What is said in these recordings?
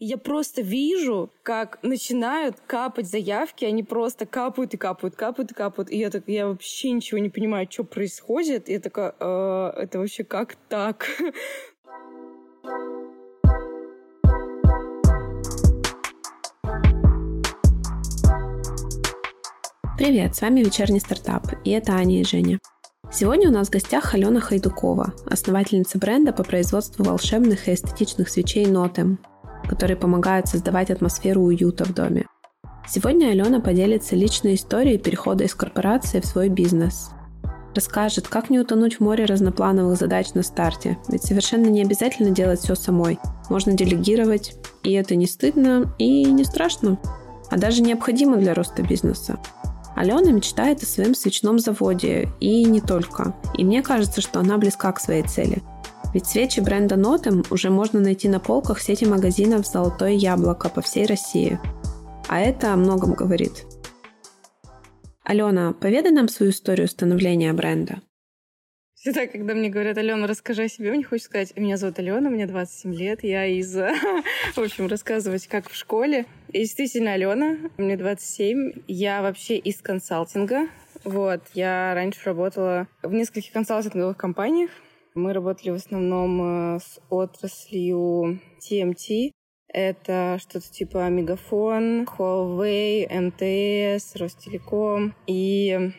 Я просто вижу, как начинают капать заявки, они просто капают и капают, капают и капают. И я так, я вообще ничего не понимаю, что происходит. И я такая, э, это вообще как так? Привет, с вами «Вечерний стартап», и это Аня и Женя. Сегодня у нас в гостях Алена Хайдукова, основательница бренда по производству волшебных и эстетичных свечей Нотем, которые помогают создавать атмосферу уюта в доме. Сегодня Алена поделится личной историей перехода из корпорации в свой бизнес. Расскажет, как не утонуть в море разноплановых задач на старте, ведь совершенно не обязательно делать все самой. Можно делегировать, и это не стыдно и не страшно, а даже необходимо для роста бизнеса. Алена мечтает о своем свечном заводе, и не только. И мне кажется, что она близка к своей цели – ведь свечи бренда Нотем уже можно найти на полках сети магазинов «Золотое яблоко» по всей России. А это о многом говорит. Алена, поведай нам свою историю становления бренда. Всегда, когда мне говорят, Алена, расскажи о себе, мне хочется сказать, меня зовут Алена, мне 27 лет, я из... В общем, рассказывать, как в школе. И действительно, Алена, мне 27, я вообще из консалтинга. Вот, я раньше работала в нескольких консалтинговых компаниях, мы работали в основном э, с отраслью TMT. Это что-то типа Мегафон, Huawei, МТС, Ростелеком. И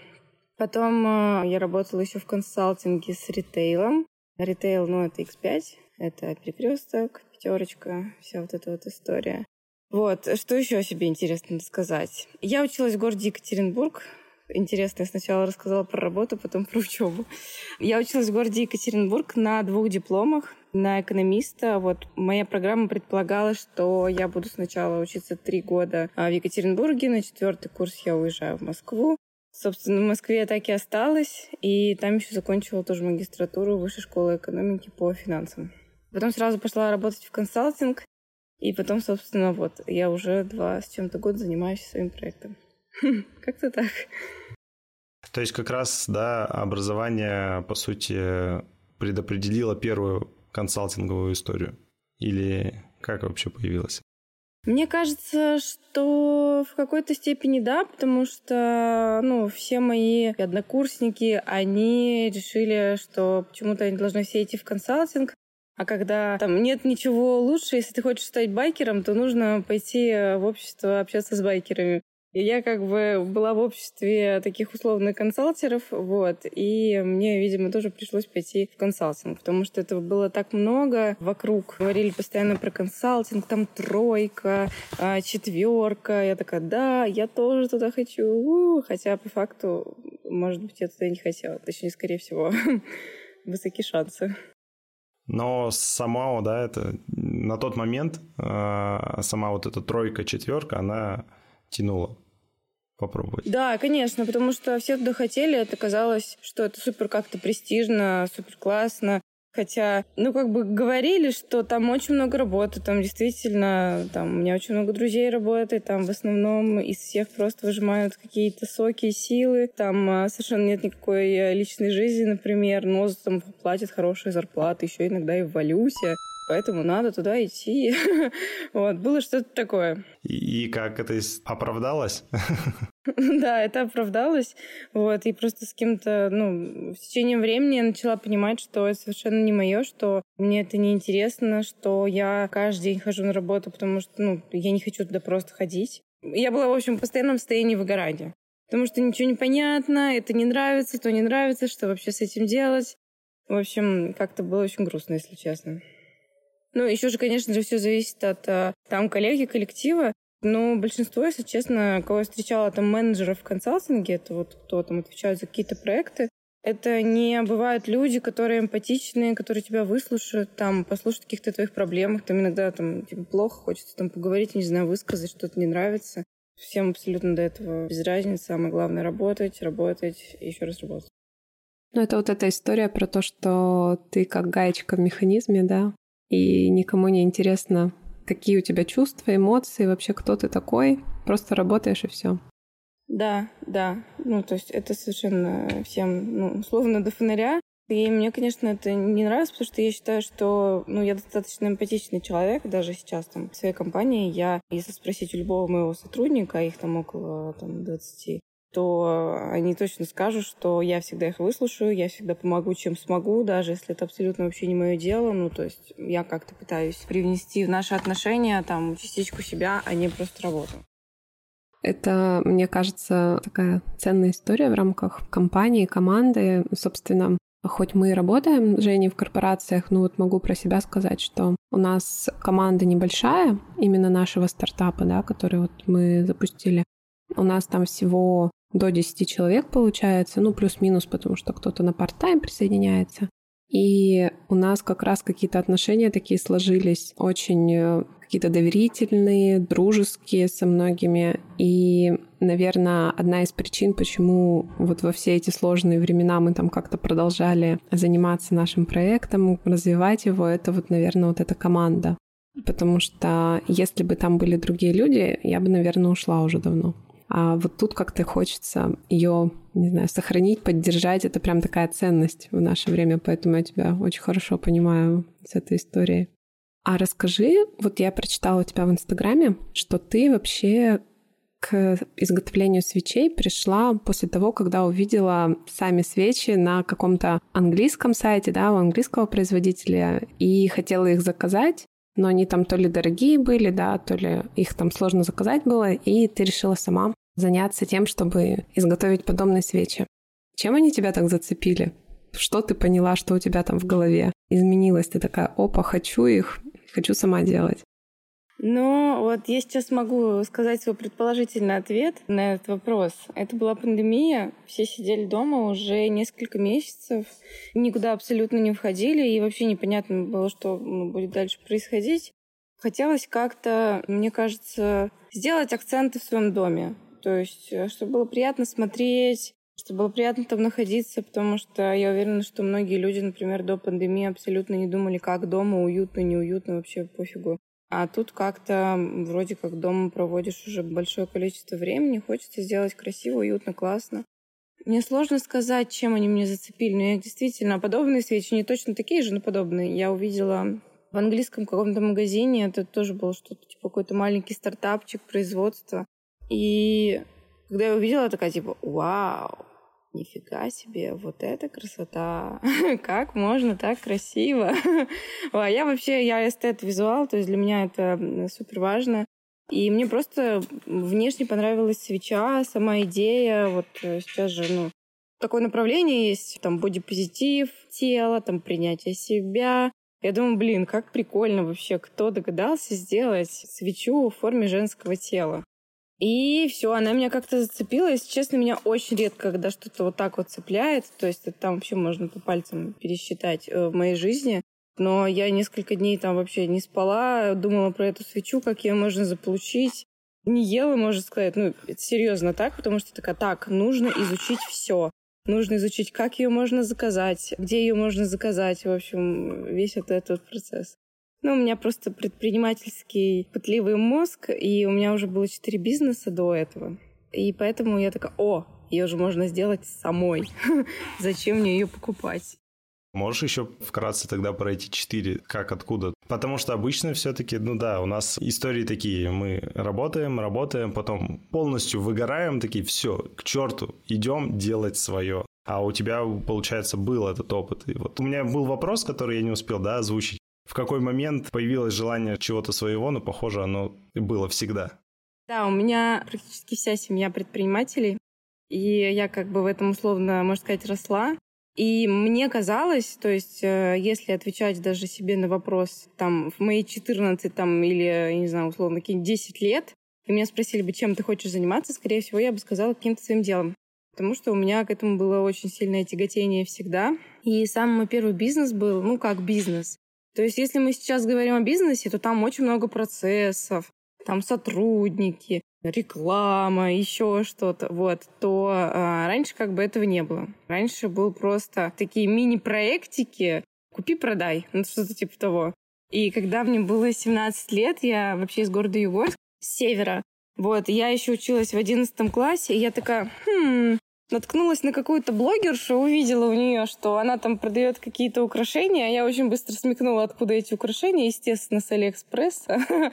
потом э, я работала еще в консалтинге с ритейлом. Ритейл, ну, это X5, это перекресток, пятерочка, вся вот эта вот история. Вот, что еще о себе интересно сказать? Я училась в городе Екатеринбург, интересно. Я сначала рассказала про работу, потом про учебу. Я училась в городе Екатеринбург на двух дипломах на экономиста. Вот моя программа предполагала, что я буду сначала учиться три года а, в Екатеринбурге, на четвертый курс я уезжаю в Москву. Собственно, в Москве я так и осталась, и там еще закончила тоже магистратуру Высшей школы экономики по финансам. Потом сразу пошла работать в консалтинг, и потом, собственно, вот, я уже два с чем-то год занимаюсь своим проектом. Как-то так. То есть как раз, да, образование, по сути, предопределило первую консалтинговую историю? Или как вообще появилось? Мне кажется, что в какой-то степени да, потому что ну, все мои однокурсники, они решили, что почему-то они должны все идти в консалтинг, а когда там нет ничего лучше, если ты хочешь стать байкером, то нужно пойти в общество общаться с байкерами. Я как бы была в обществе таких условных консалтеров, вот, и мне, видимо, тоже пришлось пойти в консалтинг, потому что этого было так много вокруг. Говорили постоянно про консалтинг, там тройка, а, четверка. Я такая, да, я тоже туда хочу. Хотя по факту, может быть, я туда не хотела. Точнее, скорее всего, высокие шансы. Но сама, да, это на тот момент а, сама вот эта тройка, четверка, она тянула попробовать. Да, конечно, потому что все туда хотели, это казалось, что это супер как-то престижно, супер классно. Хотя, ну, как бы говорили, что там очень много работы, там действительно, там у меня очень много друзей работает, там в основном из всех просто выжимают какие-то соки и силы, там а, совершенно нет никакой э, личной жизни, например, но там платят хорошие зарплаты, еще иногда и в валюте поэтому надо туда идти. вот, было что-то такое. И, и как это оправдалось? да, это оправдалось. Вот, и просто с кем-то, ну, в течение времени я начала понимать, что это совершенно не мое, что мне это не интересно, что я каждый день хожу на работу, потому что, ну, я не хочу туда просто ходить. Я была, в общем, в постоянном состоянии выгорания. Потому что ничего не понятно, это не нравится, то не нравится, что вообще с этим делать. В общем, как-то было очень грустно, если честно. Ну, еще же, конечно же, все зависит от э, там коллеги, коллектива. Но большинство, если честно, кого я встречала, там менеджеров в консалтинге, это вот кто там отвечает за какие-то проекты, это не бывают люди, которые эмпатичные, которые тебя выслушают, там, послушают каких-то твоих проблемах, там иногда там типа, плохо, хочется там поговорить, не знаю, высказать, что-то не нравится. Всем абсолютно до этого без разницы. Самое главное — работать, работать и еще раз работать. Ну, это вот эта история про то, что ты как гаечка в механизме, да, и никому не интересно, какие у тебя чувства, эмоции, вообще кто ты такой. Просто работаешь и все. Да, да. Ну, то есть это совершенно всем, ну, условно, до фонаря. И мне, конечно, это не нравится, потому что я считаю, что ну, я достаточно эмпатичный человек, даже сейчас там в своей компании. Я, если спросить у любого моего сотрудника, их там около там, 20, то они точно скажут, что я всегда их выслушаю, я всегда помогу, чем смогу, даже если это абсолютно вообще не мое дело. Ну, то есть я как-то пытаюсь привнести в наши отношения там частичку себя, а не просто работу. Это, мне кажется, такая ценная история в рамках компании, команды. Собственно, хоть мы и работаем, Женей, в корпорациях, ну вот могу про себя сказать, что у нас команда небольшая, именно нашего стартапа, да, который вот мы запустили. У нас там всего до 10 человек получается, ну плюс-минус, потому что кто-то на парт-тайм присоединяется. И у нас как раз какие-то отношения такие сложились очень э, какие-то доверительные, дружеские со многими. И, наверное, одна из причин, почему вот во все эти сложные времена мы там как-то продолжали заниматься нашим проектом, развивать его, это вот, наверное, вот эта команда. Потому что если бы там были другие люди, я бы, наверное, ушла уже давно. А вот тут как-то хочется ее, не знаю, сохранить, поддержать. Это прям такая ценность в наше время, поэтому я тебя очень хорошо понимаю с этой историей. А расскажи, вот я прочитала у тебя в Инстаграме, что ты вообще к изготовлению свечей пришла после того, когда увидела сами свечи на каком-то английском сайте, да, у английского производителя, и хотела их заказать, но они там то ли дорогие были, да, то ли их там сложно заказать было, и ты решила сама заняться тем, чтобы изготовить подобные свечи. Чем они тебя так зацепили? Что ты поняла, что у тебя там в голове изменилось? Ты такая, опа, хочу их, хочу сама делать. Ну, вот я сейчас могу сказать свой предположительный ответ на этот вопрос. Это была пандемия, все сидели дома уже несколько месяцев, никуда абсолютно не входили, и вообще непонятно было, что ну, будет дальше происходить. Хотелось как-то, мне кажется, сделать акценты в своем доме. То есть, э, чтобы было приятно смотреть, чтобы было приятно там находиться, потому что я уверена, что многие люди, например, до пандемии абсолютно не думали, как дома, уютно, неуютно, вообще пофигу. А тут как-то вроде как дома проводишь уже большое количество времени, хочется сделать красиво, уютно, классно. Мне сложно сказать, чем они меня зацепили, но я действительно подобные свечи, не точно такие же, но подобные. Я увидела в английском каком-то магазине, это тоже было что-то, типа какой-то маленький стартапчик производства. И когда я увидела, такая типа, вау, нифига себе, вот это красота, как можно так красиво. а я вообще, я эстет-визуал, то есть для меня это супер важно. И мне просто внешне понравилась свеча, сама идея. Вот э, сейчас же, ну, такое направление есть, там, бодипозитив тело, там, принятие себя. Я думаю, блин, как прикольно вообще, кто догадался сделать свечу в форме женского тела. И все, она меня как-то зацепила. Если честно, меня очень редко, когда что-то вот так вот цепляет. То есть это там вообще можно по пальцам пересчитать э, в моей жизни. Но я несколько дней там вообще не спала, думала про эту свечу, как ее можно заполучить. Не ела, можно сказать. Ну, это серьезно так, потому что такая, так, нужно изучить все. Нужно изучить, как ее можно заказать, где ее можно заказать. В общем, весь вот этот процесс. Ну, у меня просто предпринимательский пытливый мозг, и у меня уже было четыре бизнеса до этого. И поэтому я такая, о, ее же можно сделать самой. Зачем мне ее покупать? Можешь еще вкратце тогда пройти четыре, как, откуда? Потому что обычно все-таки, ну да, у нас истории такие, мы работаем, работаем, потом полностью выгораем, такие, все, к черту, идем делать свое. А у тебя, получается, был этот опыт. И вот у меня был вопрос, который я не успел, да, озвучить. В какой момент появилось желание чего-то своего, но, похоже, оно было всегда. Да, у меня практически вся семья предпринимателей, и я как бы в этом условно, можно сказать, росла. И мне казалось, то есть, э, если отвечать даже себе на вопрос, там, в мои 14 там, или, я не знаю, условно, какие-нибудь 10 лет, и меня спросили бы, чем ты хочешь заниматься, скорее всего, я бы сказала каким-то своим делом. Потому что у меня к этому было очень сильное тяготение всегда. И самый мой первый бизнес был, ну, как бизнес. То есть, если мы сейчас говорим о бизнесе, то там очень много процессов, там сотрудники, реклама, еще что-то, вот, то а, раньше как бы этого не было. Раньше был просто такие мини-проектики, купи-продай, ну что-то типа того. И когда мне было 17 лет, я вообще из города Югорск, с севера, вот, я еще училась в 11 классе, и я такая, хм, наткнулась на какую-то блогершу, увидела у нее, что она там продает какие-то украшения. Я очень быстро смекнула, откуда эти украшения, естественно, с Алиэкспресса.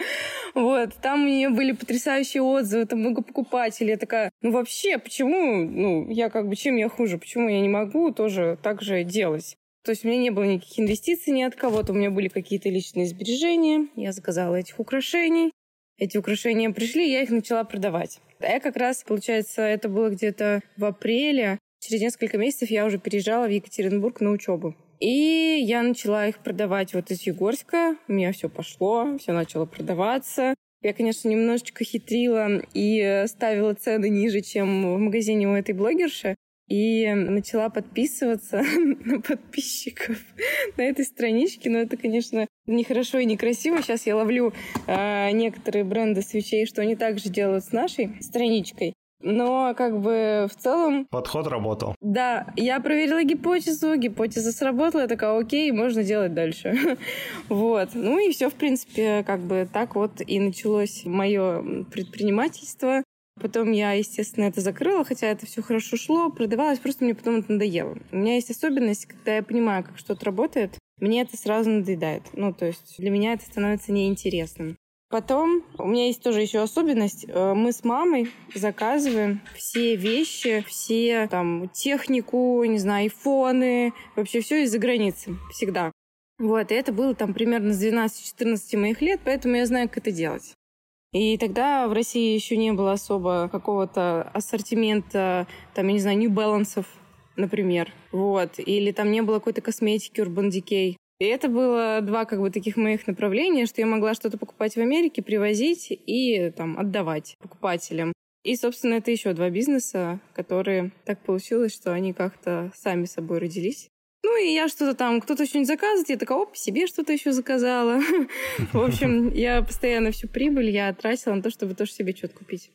вот, там у нее были потрясающие отзывы, там много покупателей. Я такая, ну вообще, почему, ну, я как бы, чем я хуже, почему я не могу тоже так же делать? То есть у меня не было никаких инвестиций ни от кого-то, у меня были какие-то личные сбережения. Я заказала этих украшений. Эти украшения пришли, я их начала продавать. А я как раз, получается, это было где-то в апреле. Через несколько месяцев я уже переезжала в Екатеринбург на учебу. И я начала их продавать вот из Егорска. У меня все пошло, все начало продаваться. Я, конечно, немножечко хитрила и ставила цены ниже, чем в магазине у этой блогерши и начала подписываться на подписчиков на этой страничке. Но это, конечно, нехорошо и некрасиво. Сейчас я ловлю э, некоторые бренды свечей, что они также делают с нашей страничкой. Но как бы в целом... Подход работал. Да, я проверила гипотезу, гипотеза сработала, я такая, окей, можно делать дальше. вот. Ну и все, в принципе, как бы так вот и началось мое предпринимательство. Потом я, естественно, это закрыла, хотя это все хорошо шло, продавалось, просто мне потом это надоело. У меня есть особенность, когда я понимаю, как что-то работает, мне это сразу надоедает. Ну, то есть для меня это становится неинтересным. Потом у меня есть тоже еще особенность. Э, мы с мамой заказываем все вещи, все там технику, не знаю, айфоны, вообще все из-за границы. Всегда. Вот, и это было там примерно с 12-14 моих лет, поэтому я знаю, как это делать. И тогда в России еще не было особо какого-то ассортимента, там, я не знаю, Balance, например. Вот. Или там не было какой-то косметики Urban Decay. И это было два как бы таких моих направления, что я могла что-то покупать в Америке, привозить и там отдавать покупателям. И, собственно, это еще два бизнеса, которые так получилось, что они как-то сами собой родились. Ну, и я что-то там, кто-то что-нибудь заказывает, я такая, оп, себе что-то еще заказала. В общем, я постоянно всю прибыль я тратила на то, чтобы тоже себе что-то купить.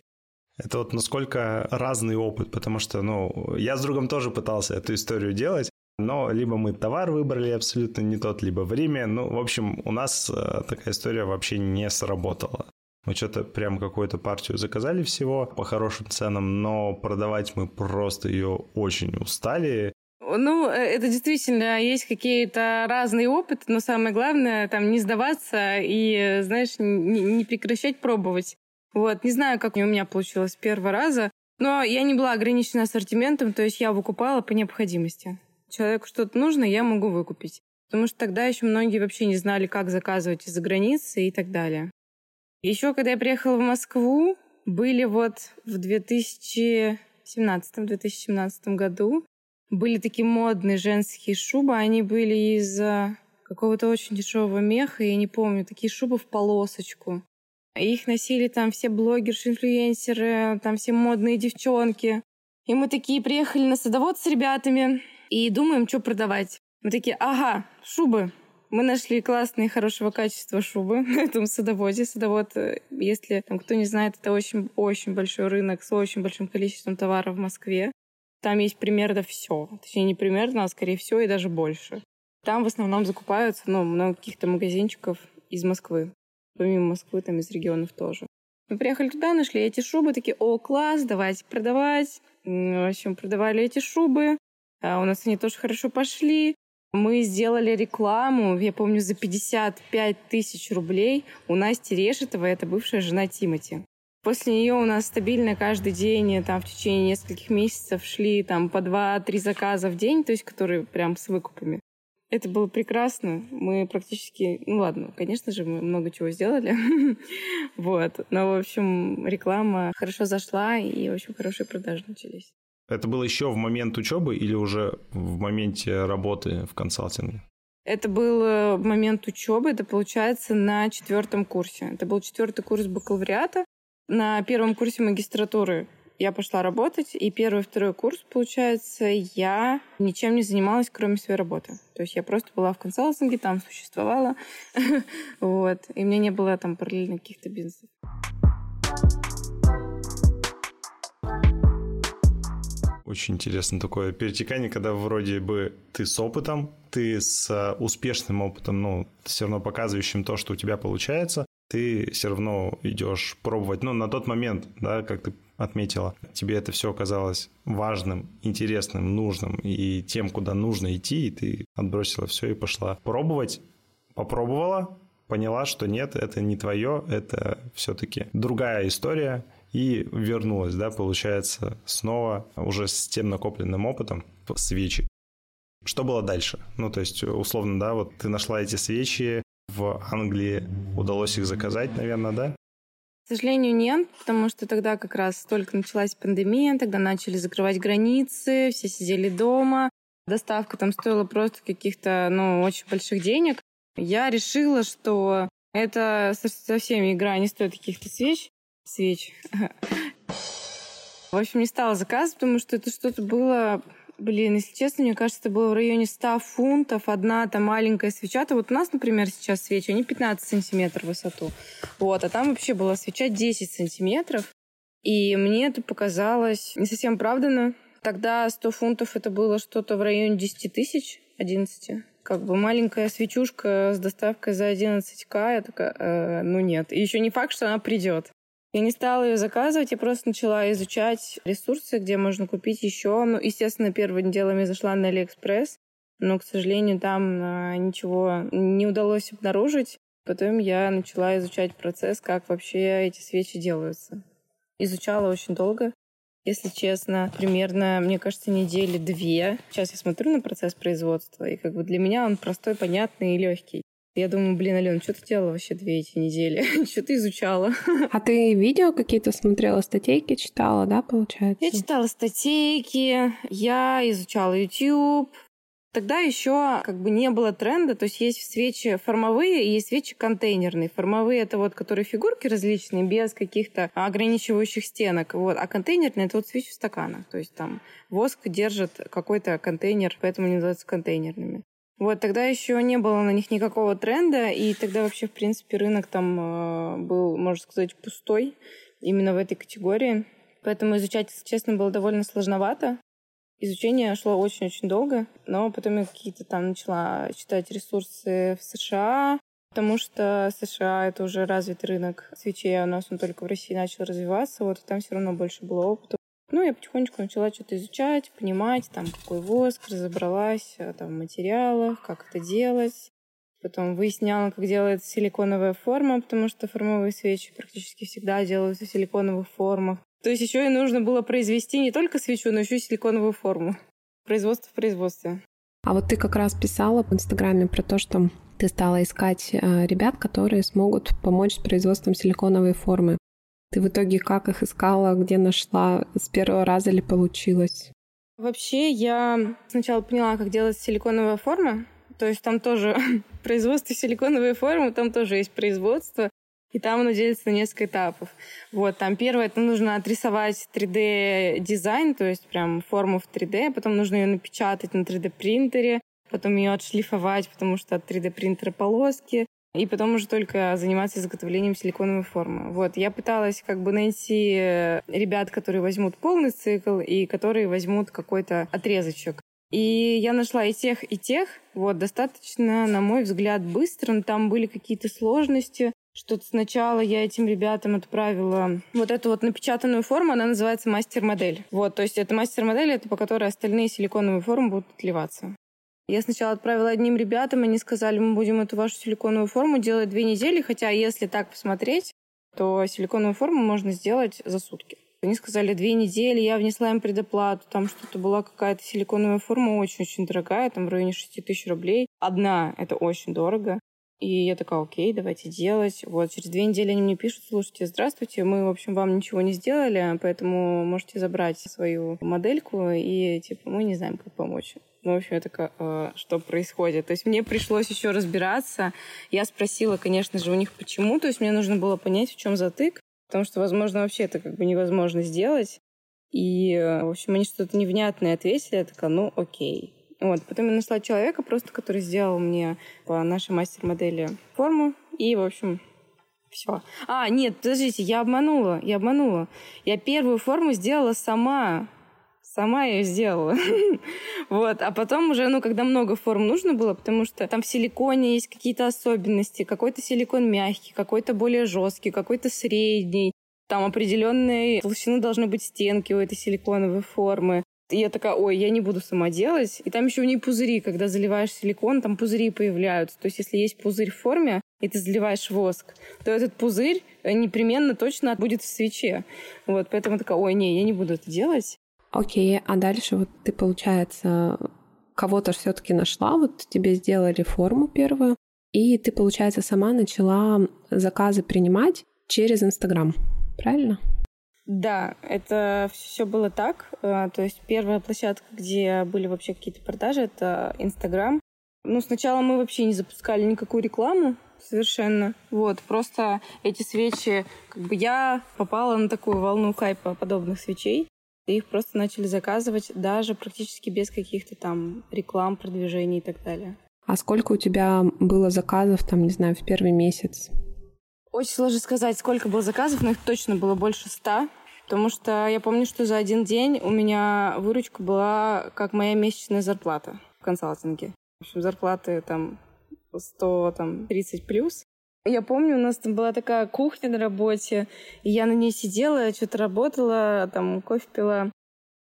Это вот насколько разный опыт, потому что, ну, я с другом тоже пытался эту историю делать, но либо мы товар выбрали абсолютно не тот, либо время. Ну, в общем, у нас э, такая история вообще не сработала. Мы что-то прям какую-то партию заказали всего по хорошим ценам, но продавать мы просто ее очень устали. Ну, э, это действительно есть какие-то разные опыты, но самое главное там не сдаваться и, знаешь, не, не прекращать пробовать. Вот, не знаю, как у меня получилось первого раза, но я не была ограничена ассортиментом, то есть я выкупала по необходимости. Человеку что-то нужно, я могу выкупить. Потому что тогда еще многие вообще не знали, как заказывать из-за границы и так далее. Еще когда я приехала в Москву, были вот в 2017-2017 году были такие модные женские шубы, они были из какого-то очень дешевого меха, я не помню, такие шубы в полосочку. Их носили там все блогерши, инфлюенсеры, там все модные девчонки. И мы такие приехали на садовод с ребятами и думаем, что продавать. Мы такие, ага, шубы. Мы нашли классные, хорошего качества шубы на этом садоводе. Садовод, э, если там кто не знает, это очень-очень большой рынок с очень большим количеством товара в Москве. Там есть примерно все. Точнее, не примерно, а скорее всего и даже больше. Там в основном закупаются ну, много каких-то магазинчиков из Москвы. Помимо Москвы, там из регионов тоже. Мы приехали туда, нашли эти шубы, такие, о, класс, давайте продавать. В общем, продавали эти шубы. А у нас они тоже хорошо пошли. Мы сделали рекламу, я помню, за 55 тысяч рублей у Насти Решетовой, это бывшая жена Тимати. После нее у нас стабильно каждый день, там в течение нескольких месяцев шли там по два-три заказа в день, то есть которые прям с выкупами. Это было прекрасно. Мы практически... Ну ладно, конечно же, мы много чего сделали. вот. Но, в общем, реклама хорошо зашла, и, в общем, хорошие продажи начались. Это было еще в момент учебы или уже в моменте работы в консалтинге? Это был э, момент учебы, это получается на четвертом курсе. Это был четвертый курс бакалавриата. На первом курсе магистратуры я пошла работать, и первый второй курс, получается, я ничем не занималась, кроме своей работы. То есть я просто была в консалтинге, там существовала, вот, и меня не было там параллельно каких-то бизнесов. Очень интересно такое перетекание, когда вроде бы ты с опытом, ты с успешным опытом, ну, все равно показывающим то, что у тебя получается, ты все равно идешь пробовать. Ну, на тот момент, да, как ты отметила, тебе это все оказалось важным, интересным, нужным и тем, куда нужно идти, и ты отбросила все и пошла пробовать. Попробовала, поняла, что нет, это не твое, это все-таки другая история, и вернулась, да, получается, снова уже с тем накопленным опытом свечи. Что было дальше? Ну, то есть, условно, да, вот ты нашла эти свечи, в Англии удалось их заказать, наверное, да? К сожалению, нет, потому что тогда как раз только началась пандемия, тогда начали закрывать границы, все сидели дома, доставка там стоила просто каких-то, ну, очень больших денег. Я решила, что это совсем игра не стоит каких-то свеч. Свеч. В общем, не стала заказывать, потому что это что-то было Блин, если честно, мне кажется, это было в районе 100 фунтов. Одна там маленькая свеча. То вот у нас, например, сейчас свечи, они 15 сантиметров в высоту. Вот, а там вообще была свеча 10 сантиметров. И мне это показалось не совсем оправданно. Тогда 100 фунтов это было что-то в районе 10 тысяч, 11. Как бы маленькая свечушка с доставкой за 11к, я такая, э, ну нет. И еще не факт, что она придет. Я не стала ее заказывать, я просто начала изучать ресурсы, где можно купить еще. Ну, естественно, первым делом я зашла на Алиэкспресс, но, к сожалению, там а, ничего не удалось обнаружить. Потом я начала изучать процесс, как вообще эти свечи делаются. Изучала очень долго. Если честно, примерно, мне кажется, недели две. Сейчас я смотрю на процесс производства, и как бы для меня он простой, понятный и легкий. Я думаю, блин, Алена, что ты делала вообще две эти недели? что ты изучала? а ты видео какие-то смотрела, статейки читала, да, получается? Я читала статейки, я изучала YouTube, Тогда еще как бы не было тренда, то есть есть свечи формовые и есть свечи контейнерные. Формовые это вот, которые фигурки различные, без каких-то ограничивающих стенок. Вот. А контейнерные это вот свечи в стаканах. То есть там воск держит какой-то контейнер, поэтому они называются контейнерными. Вот, тогда еще не было на них никакого тренда, и тогда вообще, в принципе, рынок там э, был, можно сказать, пустой именно в этой категории. Поэтому изучать, если честно, было довольно сложновато. Изучение шло очень-очень долго, но потом я какие-то там начала читать ресурсы в США, потому что США — это уже развитый рынок свечей, а у нас он только в России начал развиваться, вот, и там все равно больше было опыта. Ну, я потихонечку начала что-то изучать, понимать, там, какой воск, разобралась э, там, в материалах, как это делать. Потом выясняла, как делается силиконовая форма, потому что формовые свечи практически всегда делаются в силиконовых формах. То есть еще и нужно было произвести не только свечу, но еще и силиконовую форму. Производство в производстве. А вот ты как раз писала в Инстаграме про то, что ты стала искать э, ребят, которые смогут помочь с производством силиконовой формы. Ты в итоге как их искала, где нашла, с первого раза ли получилось? Вообще, я сначала поняла, как делать силиконовая форма. То есть там тоже производство силиконовой формы, там тоже есть производство. И там оно делится на несколько этапов. Вот, там первое, это нужно отрисовать 3D-дизайн, то есть прям форму в 3D, потом нужно ее напечатать на 3D-принтере, потом ее отшлифовать, потому что от 3D-принтера полоски, и потом уже только заниматься изготовлением силиконовой формы. Вот, я пыталась как бы найти э, ребят, которые возьмут полный цикл и которые возьмут какой-то отрезочек. И я нашла и тех, и тех. Вот, достаточно, на мой взгляд, быстро. Но там были какие-то сложности. Что сначала я этим ребятам отправила вот эту вот напечатанную форму, она называется мастер-модель. Вот, то есть это мастер-модель, это по которой остальные силиконовые формы будут отливаться. Я сначала отправила одним ребятам, они сказали, мы будем эту вашу силиконовую форму делать две недели, хотя если так посмотреть, то силиконовую форму можно сделать за сутки. Они сказали две недели, я внесла им предоплату, там что-то была какая-то силиконовая форма очень-очень дорогая, там в районе 6 тысяч рублей. Одна — это очень дорого. И я такая, окей, давайте делать. Вот, через две недели они мне пишут, слушайте, здравствуйте, мы, в общем, вам ничего не сделали, поэтому можете забрать свою модельку, и, типа, мы не знаем, как помочь. Ну, в общем, я такая, э, что происходит? То есть мне пришлось еще разбираться. Я спросила, конечно же, у них почему. То есть мне нужно было понять, в чем затык, потому что, возможно, вообще это как бы невозможно сделать. И, э, в общем, они что-то невнятное ответили. Я такая, ну, окей. Вот. Потом я нашла человека просто, который сделал мне по нашей мастер-модели форму. И, в общем, все. А, нет, подождите, я обманула, я обманула. Я первую форму сделала сама. Сама ее сделала. вот. А потом уже, ну, когда много форм нужно было, потому что там в силиконе есть какие-то особенности. Какой-то силикон мягкий, какой-то более жесткий, какой-то средний. Там определенные толщины должны быть стенки у этой силиконовой формы. И я такая, ой, я не буду сама делать. И там еще у нее пузыри, когда заливаешь силикон, там пузыри появляются. То есть если есть пузырь в форме, и ты заливаешь воск, то этот пузырь непременно точно будет в свече. Вот, поэтому такая, ой, не, я не буду это делать. Окей, а дальше вот ты, получается, кого-то все-таки нашла, вот тебе сделали форму первую, и ты, получается, сама начала заказы принимать через Инстаграм, правильно? Да, это все было так. Э, то есть первая площадка, где были вообще какие-то продажи, это Инстаграм. Ну, сначала мы вообще не запускали никакую рекламу совершенно. Вот, просто эти свечи, как бы я попала на такую волну хайпа подобных свечей. И их просто начали заказывать даже практически без каких-то там реклам, продвижений и так далее. А сколько у тебя было заказов, там, не знаю, в первый месяц? Очень сложно сказать, сколько было заказов, но их точно было больше ста. Потому что я помню, что за один день у меня выручка была как моя месячная зарплата в консалтинге. В общем, зарплаты там 130 плюс. Я помню, у нас там была такая кухня на работе, и я на ней сидела, что-то работала, там кофе пила.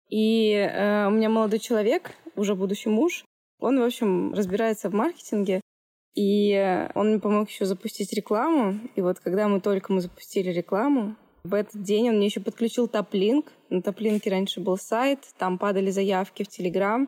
И э, у меня молодой человек, уже будущий муж, он, в общем, разбирается в маркетинге, и он мне помог еще запустить рекламу. И вот когда мы только мы запустили рекламу, в этот день он мне еще подключил топлинк. На топлинке раньше был сайт, там падали заявки в Телеграм.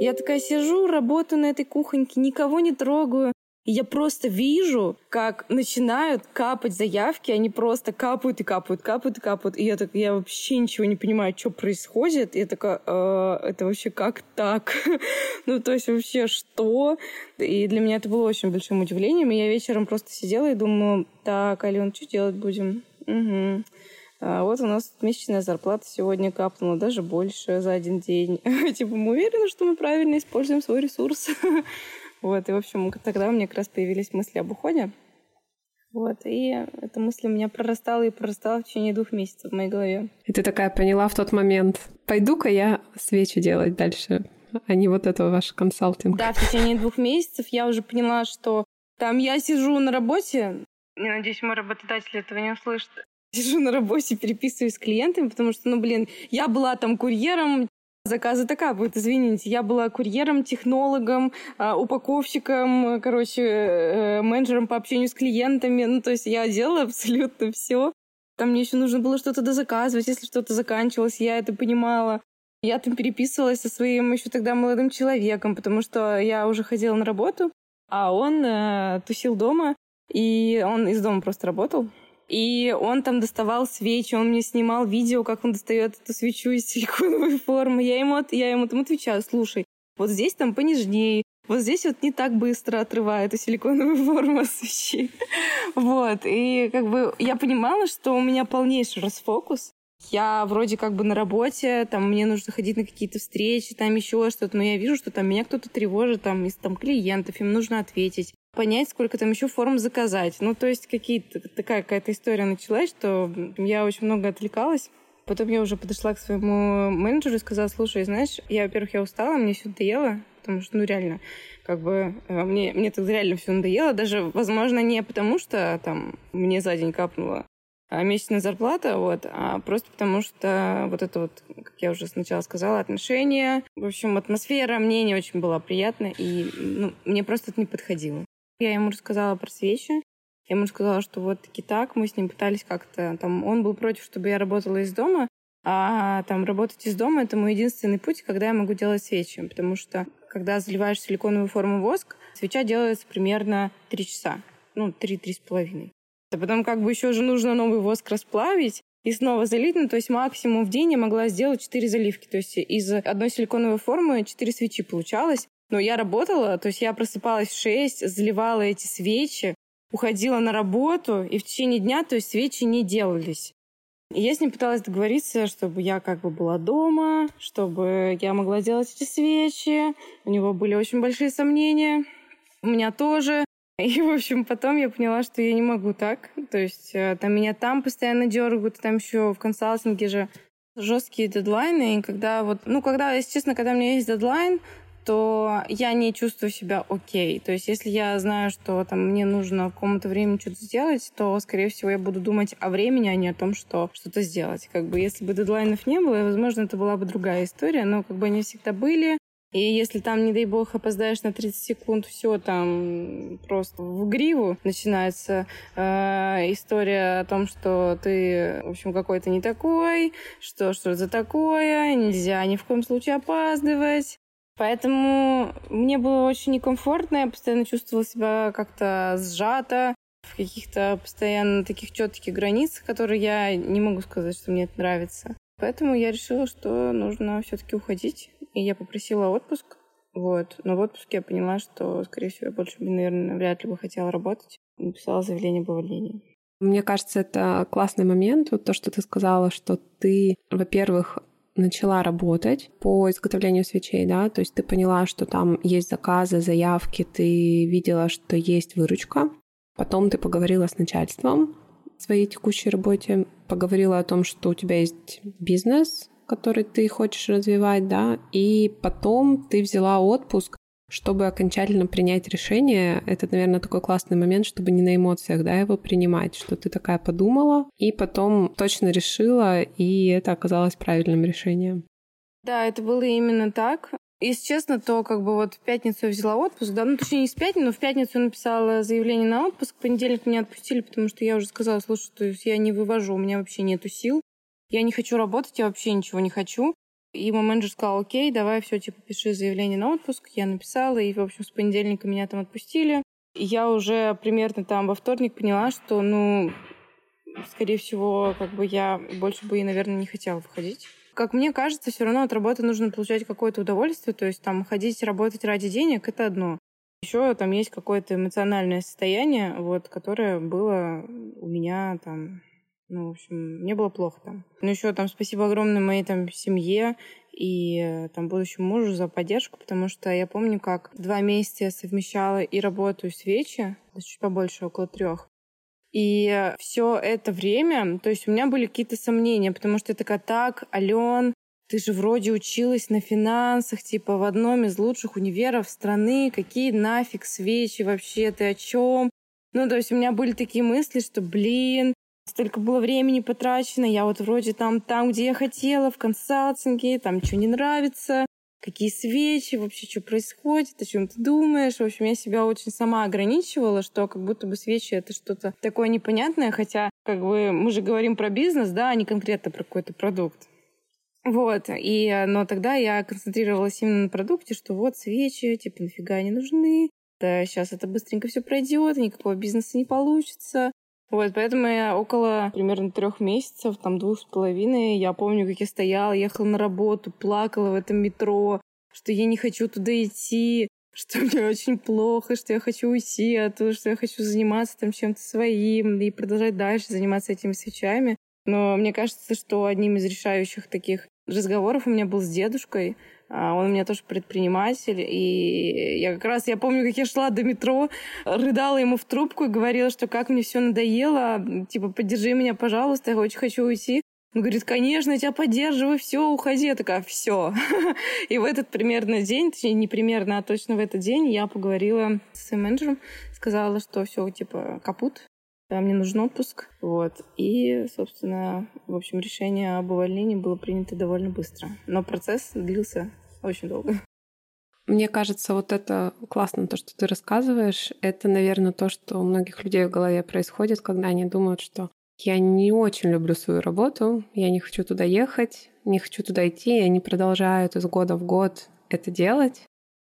Я такая сижу, работаю на этой кухоньке, никого не трогаю. И я просто вижу, как начинают капать заявки, они просто капают и капают, капают и капают. И я так, я вообще ничего не понимаю, что происходит. И я такая, э, это вообще как так? ну, то есть вообще что? И для меня это было очень большим удивлением. И я вечером просто сидела и думала, так, Ален, что делать будем? Угу. А вот у нас месячная зарплата сегодня капнула даже больше за один день. типа, мы уверены, что мы правильно используем свой ресурс. Вот, и, в общем, тогда у меня как раз появились мысли об уходе. Вот, и эта мысль у меня прорастала и прорастала в течение двух месяцев в моей голове. И ты такая поняла в тот момент, пойду-ка я свечи делать дальше, а не вот этого ваш консалтинг. Да, в течение двух месяцев я уже поняла, что там я сижу на работе, я надеюсь, мой работодатель этого не услышит, сижу на работе, переписываюсь с клиентами, потому что, ну, блин, я была там курьером, Заказы такая будет, извините. Я была курьером, технологом, а, упаковщиком, короче, э, менеджером по общению с клиентами. Ну, то есть я делала абсолютно все. Там мне еще нужно было что-то дозаказывать, если что-то заканчивалось, я это понимала. Я там переписывалась со своим еще тогда молодым человеком, потому что я уже ходила на работу, а он э, тусил дома, и он из дома просто работал. И он там доставал свечи, он мне снимал видео, как он достает эту свечу из силиконовой формы. Я ему, я ему там отвечаю, слушай, вот здесь там понежнее, вот здесь вот не так быстро отрывает эту силиконовую форму от свечи. Вот. И как бы я понимала, что у меня полнейший расфокус. Я вроде как бы на работе, там мне нужно ходить на какие-то встречи, там еще что-то, но я вижу, что там меня кто-то тревожит, там из там клиентов, им нужно ответить понять, сколько там еще форм заказать. Ну, то есть какие-то такая какая-то история началась, что я очень много отвлекалась. Потом я уже подошла к своему менеджеру и сказала, слушай, знаешь, я, во-первых, я устала, мне все надоело, потому что, ну, реально, как бы, э, мне, мне тогда реально все надоело, даже, возможно, не потому что там мне за день капнула а месячная зарплата, вот, а просто потому что вот это вот, как я уже сначала сказала, отношения, в общем, атмосфера мне не очень была приятна, и ну, мне просто это не подходило. Я ему рассказала про свечи. Я ему сказала, что вот таки так, мы с ним пытались как-то... Там, он был против, чтобы я работала из дома, а там работать из дома — это мой единственный путь, когда я могу делать свечи. Потому что, когда заливаешь силиконовую форму воск, свеча делается примерно 3 часа. Ну, 3-3 с половиной. А потом как бы еще же нужно новый воск расплавить, и снова залить. Ну, то есть максимум в день я могла сделать 4 заливки. То есть из одной силиконовой формы 4 свечи получалось. Но я работала, то есть я просыпалась в 6, заливала эти свечи, уходила на работу, и в течение дня, то есть свечи не делались. И я с ним пыталась договориться, чтобы я как бы была дома, чтобы я могла делать эти свечи. У него были очень большие сомнения. У меня тоже. И, в общем, потом я поняла, что я не могу так. То есть э, там меня там постоянно дергают, там еще в консалтинге же жесткие дедлайны, и когда вот, ну, когда, если честно, когда у меня есть дедлайн, то я не чувствую себя окей. То есть, если я знаю, что там мне нужно в каком-то времени что-то сделать, то, скорее всего, я буду думать о времени, а не о том, что что-то сделать. Как бы, если бы дедлайнов не было, возможно, это была бы другая история, но как бы они всегда были. И если там, не дай бог, опоздаешь на 30 секунд, все там просто в гриву начинается э, история о том, что ты, в общем, какой-то не такой, что что за такое, нельзя ни в коем случае опаздывать. Поэтому мне было очень некомфортно, я постоянно чувствовала себя как-то сжато, в каких-то постоянно таких четких границах, которые я не могу сказать, что мне это нравится. Поэтому я решила, что нужно все-таки уходить. И я попросила отпуск. Вот. Но в отпуске я поняла, что, скорее всего, я больше, наверное, вряд ли бы хотела работать. Написала заявление об увольнении. Мне кажется, это классный момент, вот то, что ты сказала, что ты, во-первых, начала работать по изготовлению свечей, да, то есть ты поняла, что там есть заказы, заявки, ты видела, что есть выручка, потом ты поговорила с начальством в своей текущей работе, поговорила о том, что у тебя есть бизнес, который ты хочешь развивать, да, и потом ты взяла отпуск, чтобы окончательно принять решение, это, наверное, такой классный момент, чтобы не на эмоциях, да, его принимать, что ты такая подумала, и потом точно решила, и это оказалось правильным решением. Да, это было именно так. Если честно, то как бы вот в пятницу я взяла отпуск, да, ну точнее не с пятницы, но в пятницу я написала заявление на отпуск, в понедельник меня отпустили, потому что я уже сказала, слушай, что я не вывожу, у меня вообще нету сил, я не хочу работать, я вообще ничего не хочу. И мой менеджер сказал, окей, давай все, типа, пиши заявление на отпуск. Я написала, и, в общем, с понедельника меня там отпустили. И я уже примерно там во вторник поняла, что, ну, скорее всего, как бы я больше бы и, наверное, не хотела выходить. Как мне кажется, все равно от работы нужно получать какое-то удовольствие, то есть там ходить работать ради денег — это одно. Еще там есть какое-то эмоциональное состояние, вот, которое было у меня там ну, в общем, мне было плохо там. Ну, еще там спасибо огромное моей там семье и э, там будущему мужу за поддержку, потому что я помню, как два месяца я совмещала и работу, и свечи, чуть побольше, около трех. И все это время, то есть у меня были какие-то сомнения, потому что я такая, так, Ален, ты же вроде училась на финансах, типа в одном из лучших универов страны, какие нафиг свечи вообще, ты о чем? Ну, то есть у меня были такие мысли, что, блин, Столько было времени потрачено, я вот вроде там, там, где я хотела, в консалтинге, там что не нравится, какие свечи, вообще что происходит, о чем ты думаешь. В общем, я себя очень сама ограничивала, что как будто бы свечи это что-то такое непонятное, хотя как бы мы же говорим про бизнес, да, а не конкретно про какой-то продукт. Вот, и, но тогда я концентрировалась именно на продукте, что вот свечи, типа, нафига они нужны, да сейчас это быстренько все пройдет, никакого бизнеса не получится. Вот, поэтому я около примерно трех месяцев, там двух с половиной, я помню, как я стояла, ехала на работу, плакала в этом метро, что я не хочу туда идти, что мне очень плохо, что я хочу уйти оттуда, что я хочу заниматься там чем-то своим и продолжать дальше заниматься этими свечами. Но мне кажется, что одним из решающих таких разговоров у меня был с дедушкой, а, он у меня тоже предприниматель, и я как раз, я помню, как я шла до метро, рыдала ему в трубку и говорила, что как мне все надоело, типа, поддержи меня, пожалуйста, я очень хочу уйти. Он говорит, конечно, я тебя поддерживаю, все, уходи. Я такая, все. И в этот примерно день, точнее, не примерно, а точно в этот день я поговорила с своим менеджером, сказала, что все, типа, капут, мне нужен отпуск. Вот. И, собственно, в общем, решение об увольнении было принято довольно быстро. Но процесс длился очень долго. Мне кажется, вот это классно, то, что ты рассказываешь. Это, наверное, то, что у многих людей в голове происходит, когда они думают, что я не очень люблю свою работу, я не хочу туда ехать, не хочу туда идти, и они продолжают из года в год это делать,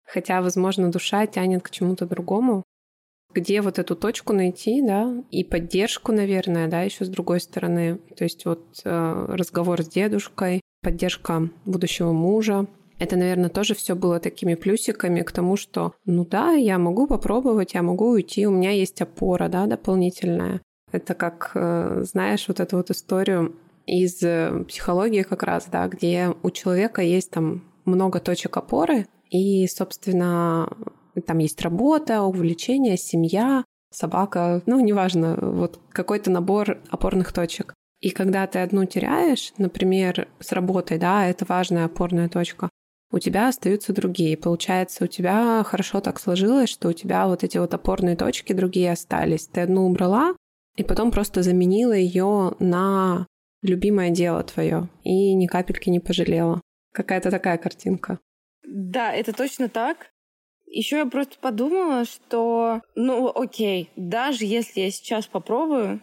хотя, возможно, душа тянет к чему-то другому. Где вот эту точку найти, да, и поддержку, наверное, да, еще с другой стороны. То есть вот э, разговор с дедушкой, поддержка будущего мужа, это, наверное, тоже все было такими плюсиками к тому, что, ну да, я могу попробовать, я могу уйти, у меня есть опора, да, дополнительная. Это как, э, знаешь, вот эту вот историю из э, психологии как раз, да, где у человека есть там много точек опоры, и, собственно, там есть работа, увлечение, семья, собака, ну, неважно, вот какой-то набор опорных точек. И когда ты одну теряешь, например, с работой, да, это важная опорная точка, у тебя остаются другие. Получается, у тебя хорошо так сложилось, что у тебя вот эти вот опорные точки другие остались. Ты одну убрала, и потом просто заменила ее на любимое дело твое и ни капельки не пожалела. Какая-то такая картинка. Да, это точно так. Еще я просто подумала, что, ну, окей, даже если я сейчас попробую,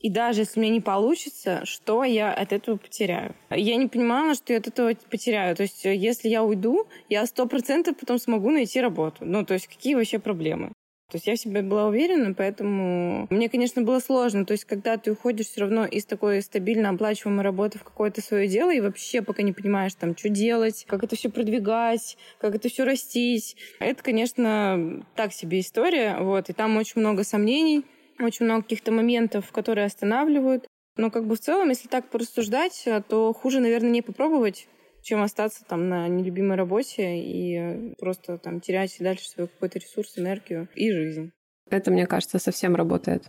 и даже если мне не получится, что я от этого потеряю? Я не понимала, что я от этого потеряю. То есть, если я уйду, я сто процентов потом смогу найти работу. Ну, то есть, какие вообще проблемы? То есть я в себе была уверена, поэтому мне, конечно, было сложно. То есть когда ты уходишь все равно из такой стабильно оплачиваемой работы в какое-то свое дело и вообще пока не понимаешь, там, что делать, как это все продвигать, как это все растить, это, конечно, так себе история. Вот, и там очень много сомнений, очень много каких-то моментов, которые останавливают. Но как бы в целом, если так порассуждать, то хуже, наверное, не попробовать, чем остаться там на нелюбимой работе и просто там терять дальше свой какой-то ресурс, энергию и жизнь. Это, мне кажется, совсем работает.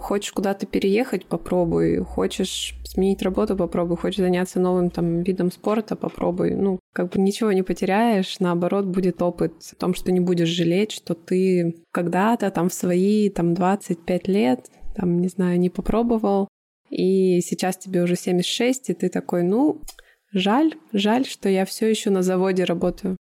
Хочешь куда-то переехать, попробуй. Хочешь сменить работу, попробуй. Хочешь заняться новым там видом спорта, попробуй. Ну, как бы ничего не потеряешь, наоборот, будет опыт в том, что не будешь жалеть, что ты когда-то там в свои там 25 лет, там, не знаю, не попробовал, и сейчас тебе уже 76, и ты такой, ну, жаль, жаль, что я все еще на заводе работаю.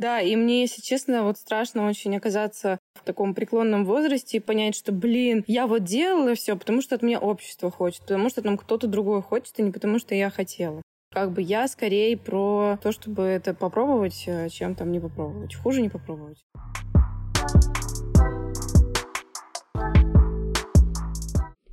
Да, и мне, если честно, вот страшно очень оказаться в таком преклонном возрасте и понять, что, блин, я вот делала все, потому что от меня общество хочет, потому что там кто-то другой хочет, и не потому что я хотела. Как бы я скорее про то, чтобы это попробовать, э, чем там не попробовать. Хуже не попробовать.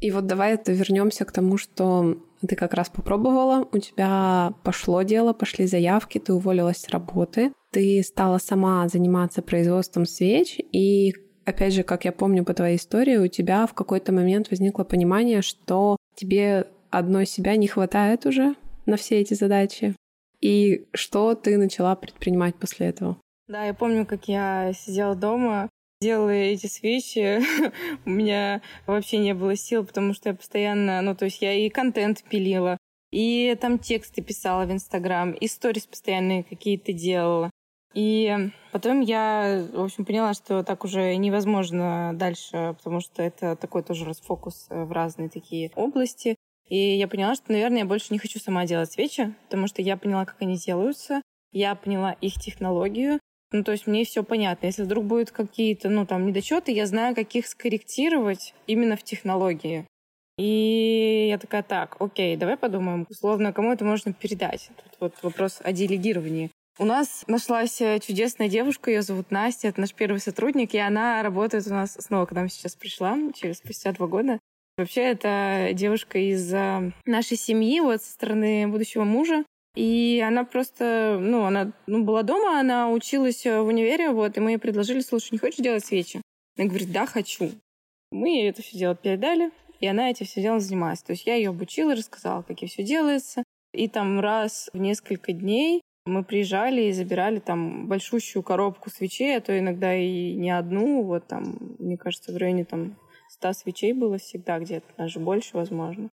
И вот давай вернемся к тому, что ты как раз попробовала, у тебя пошло дело, пошли заявки, ты уволилась с работы, ты стала сама заниматься производством свеч, и опять же, как я помню по твоей истории, у тебя в какой-то момент возникло понимание, что тебе одной себя не хватает уже на все эти задачи. И что ты начала предпринимать после этого? Да, я помню, как я сидела дома, делала эти свечи. У меня вообще не было сил, потому что я постоянно, ну, то есть я и контент пилила, и там тексты писала в Инстаграм, и сторис постоянные какие-то делала. И потом я, в общем, поняла, что так уже невозможно дальше, потому что это такой тоже расфокус э, в разные такие области. И я поняла, что, наверное, я больше не хочу сама делать свечи, потому что я поняла, как они делаются, я поняла их технологию, ну, то есть мне все понятно. Если вдруг будут какие-то, ну, там, недочеты, я знаю, как их скорректировать именно в технологии. И я такая, так, окей, давай подумаем, условно, кому это можно передать. Тут вот вопрос о делегировании. У нас нашлась э, чудесная девушка, ее зовут Настя, это наш первый сотрудник, и она работает у нас снова, к нам сейчас пришла, через спустя два года. Вообще, это девушка из э, нашей семьи, вот со стороны будущего мужа. И она просто, ну, она ну, была дома, она училась э, в универе, вот, и мы ей предложили, слушай, не хочешь делать свечи? Она говорит, да, хочу. Мы ей это все дело передали, и она этим все делом занималась. То есть я ее обучила, рассказала, как и все делается. И там раз в несколько дней мы приезжали и забирали там большущую коробку свечей, а то иногда и не одну. Вот там, мне кажется, в районе там 100 свечей было всегда где-то, даже больше, возможно.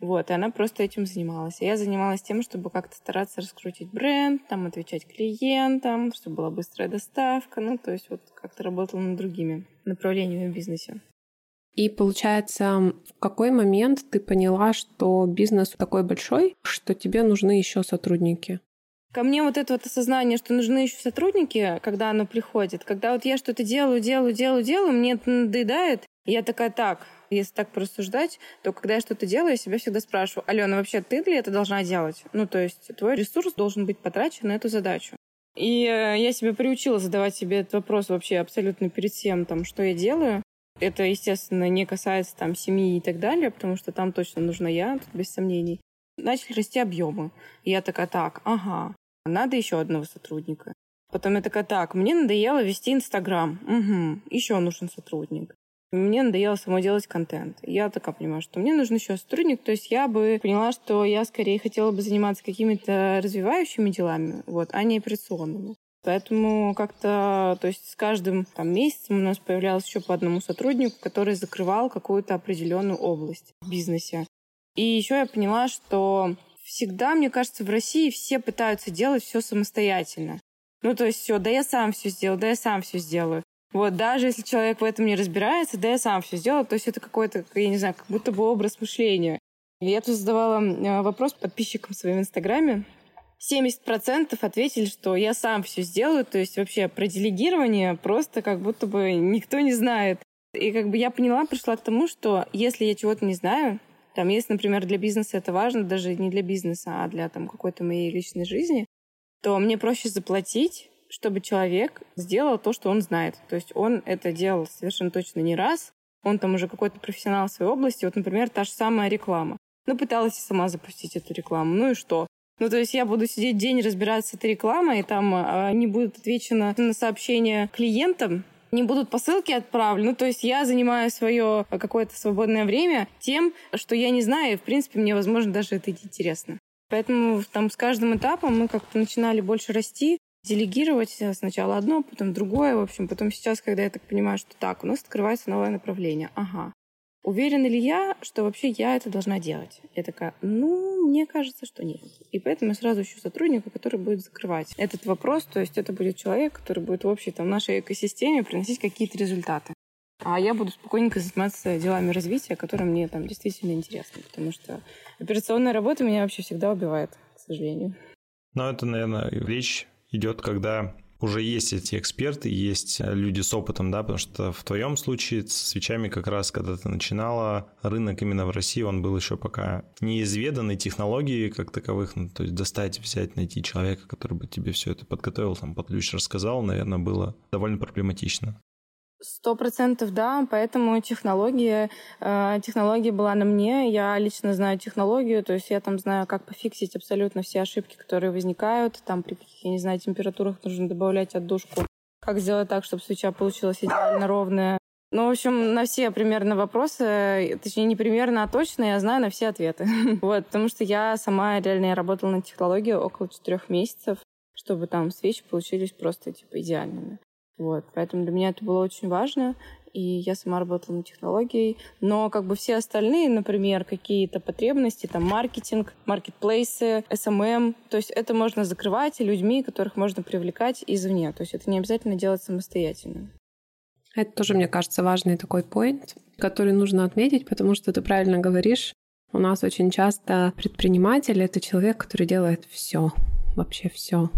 Вот, и она просто этим занималась. И я занималась тем, чтобы как-то стараться раскрутить бренд, там, отвечать клиентам, чтобы была быстрая доставка, ну, то есть вот как-то работала над другими направлениями в бизнесе. И получается, в какой момент ты поняла, что бизнес такой большой, что тебе нужны еще сотрудники? Ко мне вот это вот осознание, что нужны еще сотрудники, когда оно приходит, когда вот я что-то делаю, делаю, делаю, делаю, мне это надоедает, и я такая, так, если так порассуждать, то когда я что-то делаю, я себя всегда спрашиваю, Алена, вообще ты ли это должна делать? Ну, то есть твой ресурс должен быть потрачен на эту задачу. И э, я себя приучила задавать себе этот вопрос вообще абсолютно перед всем, там, что я делаю. Это, естественно, не касается там семьи и так далее, потому что там точно нужна я, тут без сомнений. Начали расти объемы. Я такая, так, ага, надо еще одного сотрудника. Потом я такая, так, мне надоело вести Инстаграм. Угу, еще нужен сотрудник. Мне надоело само делать контент. Я такая понимаю, что мне нужен еще сотрудник. То есть я бы поняла, что я скорее хотела бы заниматься какими-то развивающими делами, вот, а не операционными. Поэтому как-то, то есть с каждым там, месяцем у нас появлялось еще по одному сотруднику, который закрывал какую-то определенную область в бизнесе. И еще я поняла, что всегда, мне кажется, в России все пытаются делать все самостоятельно. Ну, то есть все, да я сам все сделаю, да я сам все сделаю. Вот, даже если человек в этом не разбирается, да я сам все сделаю. То есть это какой-то, я не знаю, как будто бы образ мышления. Я тут задавала э, вопрос подписчикам в своем инстаграме. 70% ответили, что я сам все сделаю. То есть вообще про делегирование просто как будто бы никто не знает. И как бы я поняла, пришла к тому, что если я чего-то не знаю, там, если, например, для бизнеса это важно, даже не для бизнеса, а для там какой-то моей личной жизни, то мне проще заплатить, чтобы человек сделал то, что он знает. То есть он это делал совершенно точно не раз, он там уже какой-то профессионал в своей области. Вот, например, та же самая реклама. Ну, пыталась сама запустить эту рекламу. Ну и что? Ну, то есть я буду сидеть день разбираться с этой рекламой, и там а, не будет отвечено на сообщения клиентам, не будут посылки отправлены. Ну, то есть я занимаю свое какое-то свободное время тем, что я не знаю, и, в принципе, мне, возможно, даже это интересно. Поэтому там с каждым этапом мы как-то начинали больше расти, делегировать сначала одно, потом другое. В общем, потом сейчас, когда я так понимаю, что так, у нас открывается новое направление. Ага. Уверена ли я, что вообще я это должна делать? Я такая, ну, мне кажется, что нет. И поэтому я сразу ищу сотрудника, который будет закрывать этот вопрос. То есть это будет человек, который будет в общей там, нашей экосистеме приносить какие-то результаты. А я буду спокойненько заниматься делами развития, которые мне там действительно интересны. Потому что операционная работа меня вообще всегда убивает, к сожалению. Ну, это, наверное, речь идет, когда уже есть эти эксперты, есть люди с опытом, да, потому что в твоем случае с свечами как раз, когда ты начинала, рынок именно в России, он был еще пока неизведанный, технологии как таковых, ну, то есть достать, взять, найти человека, который бы тебе все это подготовил, там, под ключ рассказал, наверное, было довольно проблематично. Сто процентов да, поэтому технология, э, технология была на мне. Я лично знаю технологию, то есть я там знаю, как пофиксить абсолютно все ошибки, которые возникают. Там при каких, я не знаю, температурах нужно добавлять отдушку. Как сделать так, чтобы свеча получилась идеально ровная. Ну, в общем, на все примерно вопросы, точнее, не примерно, а точно, я знаю на все ответы. вот, потому что я сама реально я работала на технологии около четырех месяцев, чтобы там свечи получились просто, типа, идеальными. Вот, поэтому для меня это было очень важно, и я сама работала над технологией. Но как бы все остальные, например, какие-то потребности, там маркетинг, маркетплейсы, SMM, то есть это можно закрывать людьми, которых можно привлекать извне. То есть это не обязательно делать самостоятельно. Это тоже, мне кажется, важный такой поинт, который нужно отметить, потому что ты правильно говоришь. У нас очень часто предприниматель — это человек, который делает все, вообще все.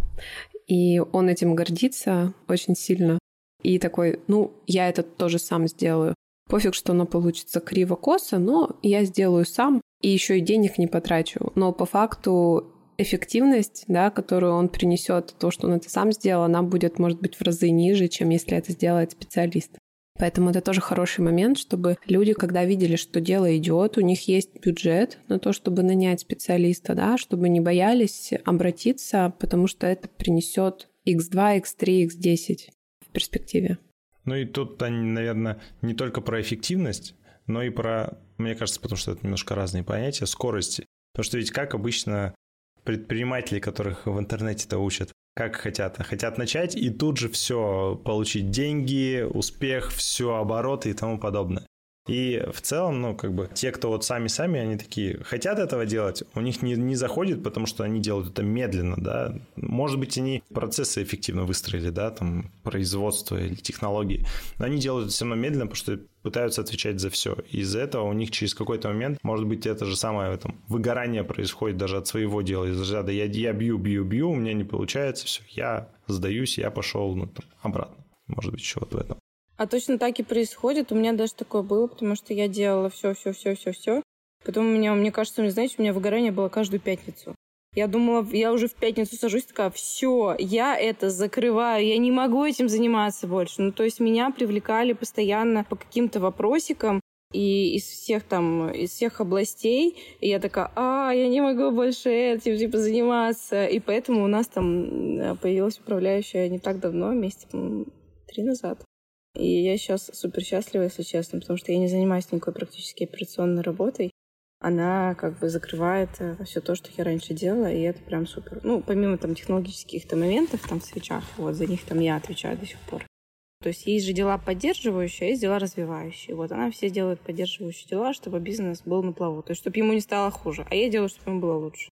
И он этим гордится очень сильно. И такой, ну, я это тоже сам сделаю. Пофиг, что оно получится криво-косо, но я сделаю сам и еще и денег не потрачу. Но по факту эффективность, да, которую он принесет, то, что он это сам сделал, она будет, может быть, в разы ниже, чем если это сделает специалист. Поэтому это тоже хороший момент, чтобы люди, когда видели, что дело идет, у них есть бюджет на то, чтобы нанять специалиста, да, чтобы не боялись обратиться, потому что это принесет X2, X3, X10 в перспективе. Ну и тут, наверное, не только про эффективность, но и про, мне кажется, потому что это немножко разные понятия, скорости. Потому что ведь как обычно предприниматели, которых в интернете-то учат, как хотят. Хотят начать и тут же все, получить деньги, успех, все, обороты и тому подобное. И в целом, ну, как бы, те, кто вот сами-сами, они такие хотят этого делать, у них не, не заходит, потому что они делают это медленно, да. Может быть, они процессы эффективно выстроили, да, там, производство или технологии, но они делают это все равно медленно, потому что пытаются отвечать за все. Из-за этого у них через какой-то момент, может быть, это же самое этом, выгорание происходит даже от своего дела. Из разряда я, я бью, бью, бью, у меня не получается, все, я сдаюсь, я пошел ну, там, обратно. Может быть, вот в этом. А точно так и происходит. У меня даже такое было, потому что я делала все, все, все, все, все. Потом у меня, мне кажется, знаете, у меня выгорание было каждую пятницу. Я думала, я уже в пятницу сажусь, такая, все, я это закрываю, я не могу этим заниматься больше. Ну, то есть меня привлекали постоянно по каким-то вопросикам, и из всех там, из всех областей, и я такая, а, я не могу больше этим, типа, заниматься. И поэтому у нас там появилась управляющая не так давно, месяца три назад. И я сейчас супер счастлива, если честно, потому что я не занимаюсь никакой практически операционной работой. Она как бы закрывает э, все то, что я раньше делала, и это прям супер. Ну, помимо там технологических-то моментов там в свечах, вот за них там я отвечаю до сих пор. То есть есть же дела поддерживающие, а есть дела развивающие. Вот она все делает поддерживающие дела, чтобы бизнес был на плаву. То есть, чтобы ему не стало хуже. А я делаю, чтобы ему было лучше.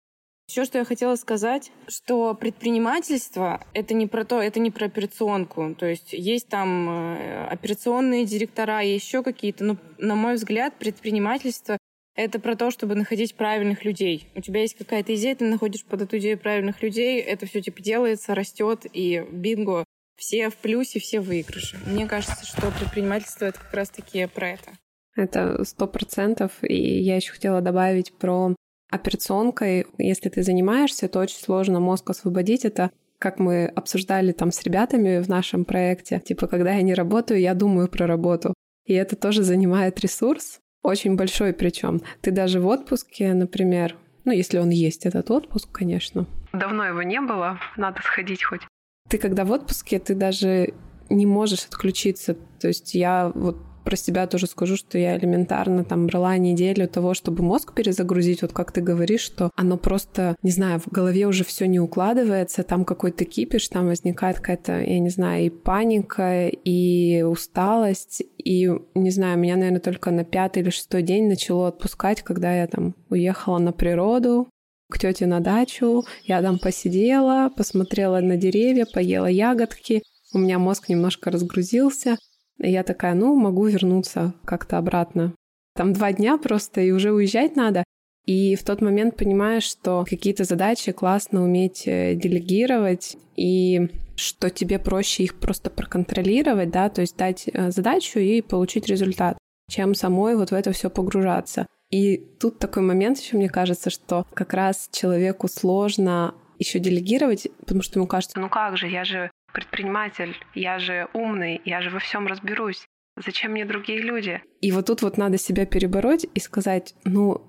Все, что я хотела сказать, что предпринимательство — это не про то, это не про операционку. То есть есть там э, операционные директора, есть еще какие-то. Но, на мой взгляд, предпринимательство — это про то, чтобы находить правильных людей. У тебя есть какая-то идея, ты находишь под эту идею правильных людей, это все типа делается, растет, и бинго, все в плюсе, все в выигрыше. Мне кажется, что предпринимательство — это как раз-таки про это. Это сто процентов. И я еще хотела добавить про операционкой, если ты занимаешься, то очень сложно мозг освободить. Это как мы обсуждали там с ребятами в нашем проекте. Типа, когда я не работаю, я думаю про работу. И это тоже занимает ресурс, очень большой причем. Ты даже в отпуске, например, ну, если он есть, этот отпуск, конечно. Давно его не было, надо сходить хоть. Ты когда в отпуске, ты даже не можешь отключиться. То есть я вот про себя тоже скажу, что я элементарно там брала неделю того, чтобы мозг перезагрузить, вот как ты говоришь, что оно просто, не знаю, в голове уже все не укладывается, там какой-то кипиш, там возникает какая-то, я не знаю, и паника, и усталость, и, не знаю, меня, наверное, только на пятый или шестой день начало отпускать, когда я там уехала на природу, к тете на дачу, я там посидела, посмотрела на деревья, поела ягодки, у меня мозг немножко разгрузился, я такая, ну, могу вернуться как-то обратно. Там два дня просто, и уже уезжать надо. И в тот момент понимаешь, что какие-то задачи классно уметь э, делегировать, и что тебе проще их просто проконтролировать, да, то есть дать э, задачу и получить результат, чем самой вот в это все погружаться. И тут такой момент еще, мне кажется, что как раз человеку сложно еще делегировать, потому что ему кажется, ну как же, я же предприниматель, я же умный, я же во всем разберусь. Зачем мне другие люди? И вот тут вот надо себя перебороть и сказать, ну,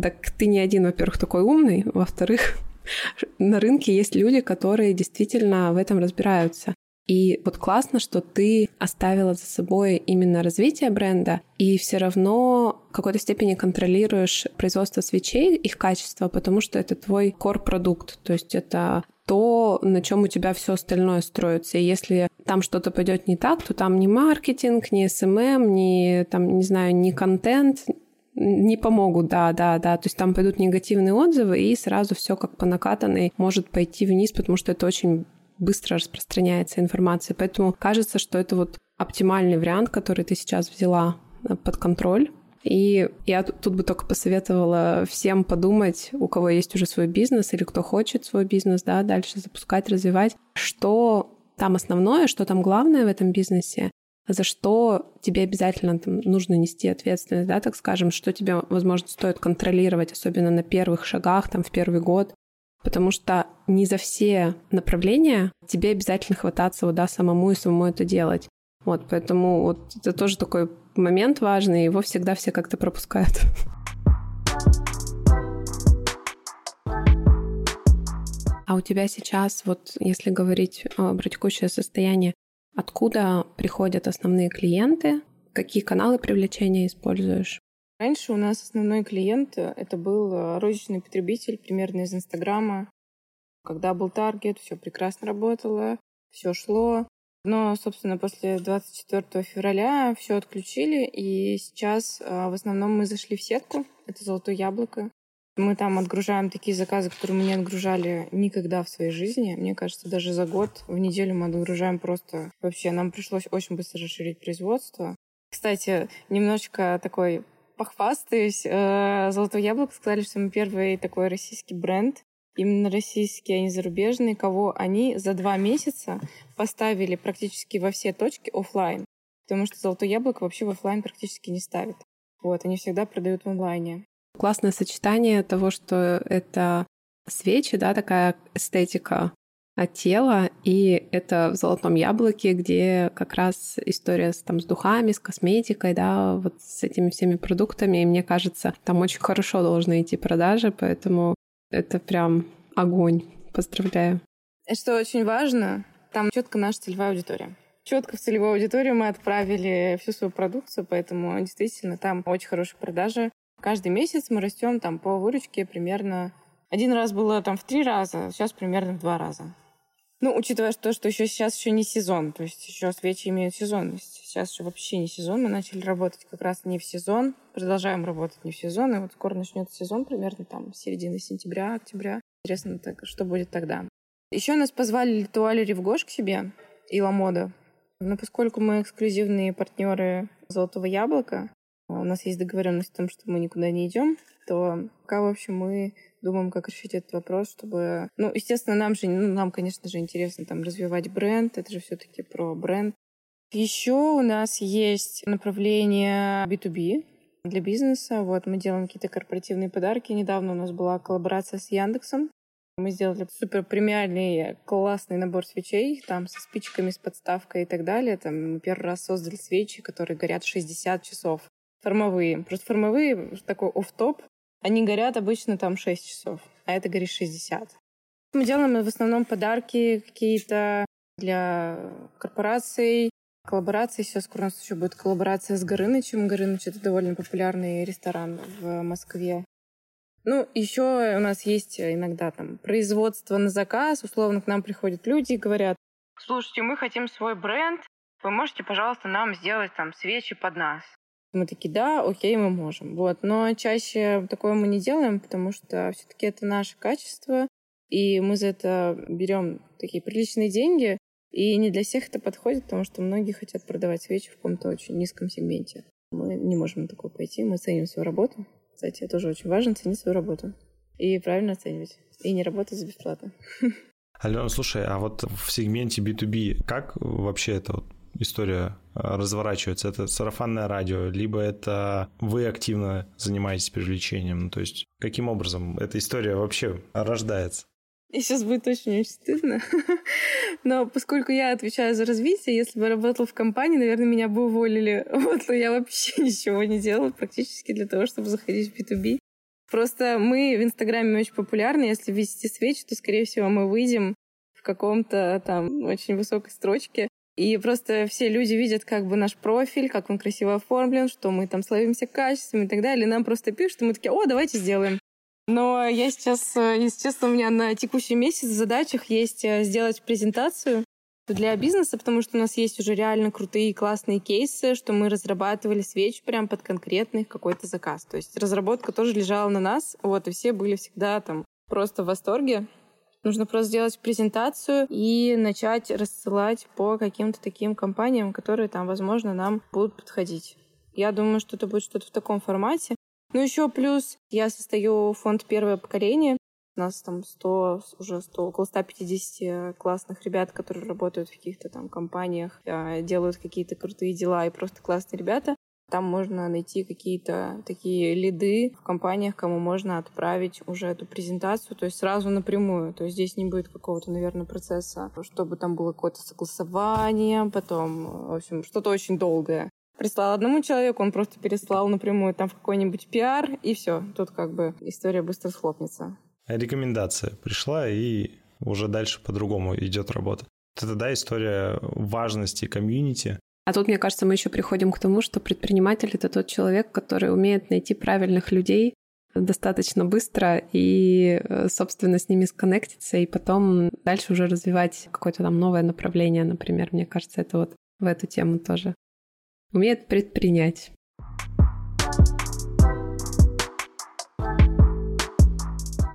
так ты не один, во-первых, такой умный, во-вторых, на рынке есть люди, которые действительно в этом разбираются. И вот классно, что ты оставила за собой именно развитие бренда, и все равно в какой-то степени контролируешь производство свечей, их качество, потому что это твой core -продукт. То есть это то, на чем у тебя все остальное строится. И если там что-то пойдет не так, то там ни маркетинг, ни SMM, эм эм, ни, там, не знаю, ни контент не помогут, да, да, да. То есть там пойдут негативные отзывы, и сразу все как по накатанной может пойти вниз, потому что это очень быстро распространяется информация. Поэтому кажется, что это вот оптимальный вариант, который ты сейчас взяла э, под контроль. И я тут бы только посоветовала всем подумать, у кого есть уже свой бизнес или кто хочет свой бизнес, да, дальше запускать, развивать, что там основное, что там главное в этом бизнесе, за что тебе обязательно там, нужно нести ответственность, да, так скажем, что тебе, возможно, стоит контролировать, особенно на первых шагах, там, в первый год, потому что не за все направления тебе обязательно хвататься, вот, да, самому и самому это делать. Вот, поэтому вот это тоже такой момент важный, его всегда все как-то пропускают. А у тебя сейчас, вот если говорить про текущее состояние, откуда приходят основные клиенты, какие каналы привлечения используешь? Раньше у нас основной клиент э, это был э, розничный потребитель, примерно из Инстаграма. Когда был таргет, все прекрасно работало, все шло. Но, собственно, после 24 февраля все отключили, и сейчас а, в основном мы зашли в сетку. Это «Золотое яблоко». Мы там отгружаем такие заказы, которые мы не отгружали никогда в своей жизни. Мне кажется, даже за год в неделю мы отгружаем просто... Вообще, нам пришлось очень быстро расширить производство. Кстати, немножечко такой похвастаюсь. Э, «Золотое яблоко» сказали, что мы первый такой российский бренд, именно российские, а не зарубежные, кого они за два месяца поставили практически во все точки офлайн, потому что «Золотое яблоко» вообще в офлайн практически не ставит. Вот, они всегда продают в онлайне. Классное сочетание того, что это свечи, да, такая эстетика от тела, и это в «Золотом яблоке», где как раз история с, там, с духами, с косметикой, да, вот с этими всеми продуктами, и мне кажется, там очень хорошо должны идти продажи, поэтому это прям огонь. Поздравляю. Что очень важно, там четко наша целевая аудитория. Четко в целевую аудиторию мы отправили всю свою продукцию, поэтому действительно там очень хорошие продажи. Каждый месяц мы растем там по выручке примерно... Один раз было там в три раза, сейчас примерно в два раза. Ну, учитывая то, что еще сейчас еще не сезон, то есть еще свечи имеют сезонность. Сейчас еще вообще не сезон, мы начали работать как раз не в сезон, продолжаем работать не в сезон, и вот скоро начнется сезон, примерно там середина сентября, октября. Интересно, так, что будет тогда. Еще нас позвали Литуали Ревгош к себе и Ламода. Но поскольку мы эксклюзивные партнеры Золотого Яблока, у нас есть договоренность о том, что мы никуда не идем, то пока, в общем, мы думаем, как решить этот вопрос, чтобы... Ну, естественно, нам же, ну, нам, конечно же, интересно там развивать бренд, это же все-таки про бренд. Еще у нас есть направление B2B для бизнеса. Вот мы делаем какие-то корпоративные подарки. Недавно у нас была коллаборация с Яндексом. Мы сделали супер премиальный классный набор свечей, там со спичками, с подставкой и так далее. Там мы первый раз создали свечи, которые горят 60 часов. Формовые. Просто формовые, такой оф топ они горят обычно там 6 часов, а это горит 60. Мы делаем в основном подарки какие-то для корпораций, коллаборации. Сейчас скоро у нас еще будет коллаборация с Горынычем. Горыныч — это довольно популярный ресторан в Москве. Ну, еще у нас есть иногда там производство на заказ. Условно к нам приходят люди и говорят, слушайте, мы хотим свой бренд, вы можете, пожалуйста, нам сделать там свечи под нас. Мы такие, да, окей, мы можем. Вот. Но чаще такое мы не делаем, потому что все-таки это наше качество, и мы за это берем такие приличные деньги, и не для всех это подходит, потому что многие хотят продавать свечи в каком-то очень низком сегменте. Мы не можем на такое пойти, мы ценим свою работу. Кстати, это тоже очень важно, ценить свою работу. И правильно оценивать. И не работать за бесплатно. Алена, слушай, а вот в сегменте B2B как вообще это вот история а, разворачивается? Это сарафанное радио, либо это вы активно занимаетесь привлечением? Ну, то есть каким образом эта история вообще рождается? И сейчас будет очень-очень стыдно. Но поскольку я отвечаю за развитие, если бы работала в компании, наверное, меня бы уволили. Вот, но я вообще ничего не делала практически для того, чтобы заходить в B2B. Просто мы в Инстаграме очень популярны. Если ввести свечи, то, скорее всего, мы выйдем в каком-то там очень высокой строчке. И просто все люди видят как бы наш профиль, как он красиво оформлен, что мы там славимся качеством и так далее. И нам просто пишут, и мы такие, о, давайте сделаем. Но я сейчас, э, честно, у меня на текущий месяц в задачах есть э, сделать презентацию для бизнеса, потому что у нас есть уже реально крутые классные кейсы, что мы разрабатывали свечи прям под конкретный какой-то заказ. То есть разработка тоже лежала на нас, вот, и все были всегда там просто в восторге. Нужно просто сделать презентацию и начать рассылать по каким-то таким компаниям, которые там, возможно, нам будут подходить. Я думаю, что это будет что-то в таком формате. Ну, еще плюс я состою в фонд «Первое поколение». У нас там 100, уже 100, около 150 классных ребят, которые работают в каких-то там компаниях, а, делают какие-то крутые дела и просто классные ребята. Там можно найти какие-то такие лиды в компаниях, кому можно отправить уже эту презентацию, то есть сразу напрямую. То есть здесь не будет какого-то, наверное, процесса, чтобы там было какое-то согласование, потом, в общем, что-то очень долгое. Прислал одному человеку, он просто переслал напрямую там в какой-нибудь пиар, и все. Тут как бы история быстро схлопнется. Рекомендация пришла, и уже дальше по-другому идет работа. Это, да, история важности комьюнити, а тут, мне кажется, мы еще приходим к тому, что предприниматель — это тот человек, который умеет найти правильных людей достаточно быстро и, э, собственно, с ними сконнектиться, и потом дальше уже развивать какое-то там новое направление, например. Мне кажется, это вот в эту тему тоже. Умеет предпринять.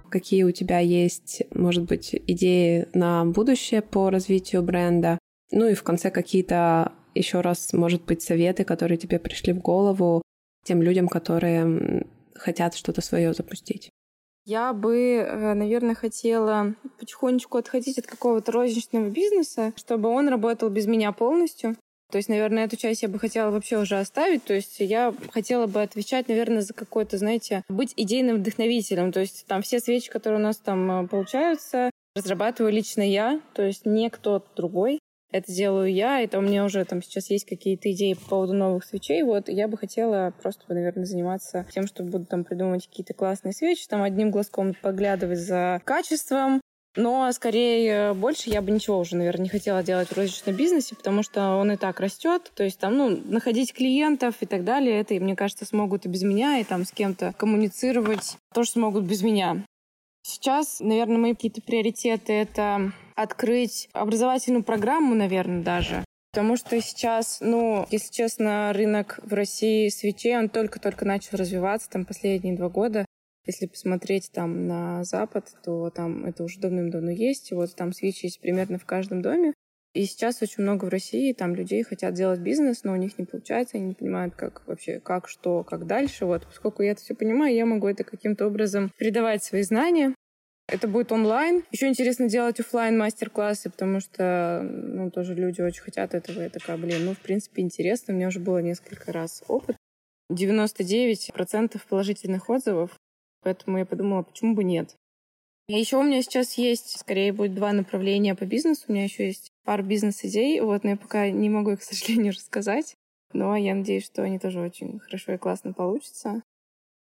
Какие у тебя есть, может быть, идеи на будущее по развитию бренда? Ну и в конце какие-то еще раз, может быть, советы, которые тебе пришли в голову тем людям, которые хотят что-то свое запустить? Я бы, э, наверное, хотела потихонечку отходить от какого-то розничного бизнеса, чтобы он работал без меня полностью. То есть, наверное, эту часть я бы хотела вообще уже оставить. То есть я хотела бы отвечать, наверное, за какой-то, знаете, быть идейным вдохновителем. То есть там все свечи, которые у нас там э, получаются, разрабатываю лично я, то есть не кто-то другой это делаю я, это у меня уже там сейчас есть какие-то идеи по поводу новых свечей, вот я бы хотела просто, наверное, заниматься тем, что буду там придумывать какие-то классные свечи, там одним глазком поглядывать за качеством, но скорее больше я бы ничего уже, наверное, не хотела делать в розничном бизнесе, потому что он и так растет. То есть там, ну, находить клиентов и так далее, это, мне кажется, смогут и без меня, и там с кем-то коммуницировать тоже смогут без меня. Сейчас, наверное, мои какие-то приоритеты — это открыть образовательную программу, наверное, даже. Потому что сейчас, ну, если честно, рынок в России свечей, он только-только начал развиваться, там, последние два года. Если посмотреть там на Запад, то там это уже давным-давно есть. Вот там свечи есть примерно в каждом доме. И сейчас очень много в России там людей хотят делать бизнес, но у них не получается, они не понимают, как вообще, как, что, как дальше. Вот, поскольку я это все понимаю, я могу это каким-то образом передавать свои знания. Это будет онлайн. Еще интересно делать офлайн мастер-классы, потому что, ну, тоже люди очень хотят этого. Я такая, блин, ну, в принципе, интересно. У меня уже было несколько раз опыт. 99% положительных отзывов. Поэтому я подумала, почему бы нет. И еще у меня сейчас есть, скорее будет два направления по бизнесу. У меня еще есть пару бизнес-идей, вот, но я пока не могу их, к сожалению, рассказать. Но я надеюсь, что они тоже очень хорошо и классно получатся.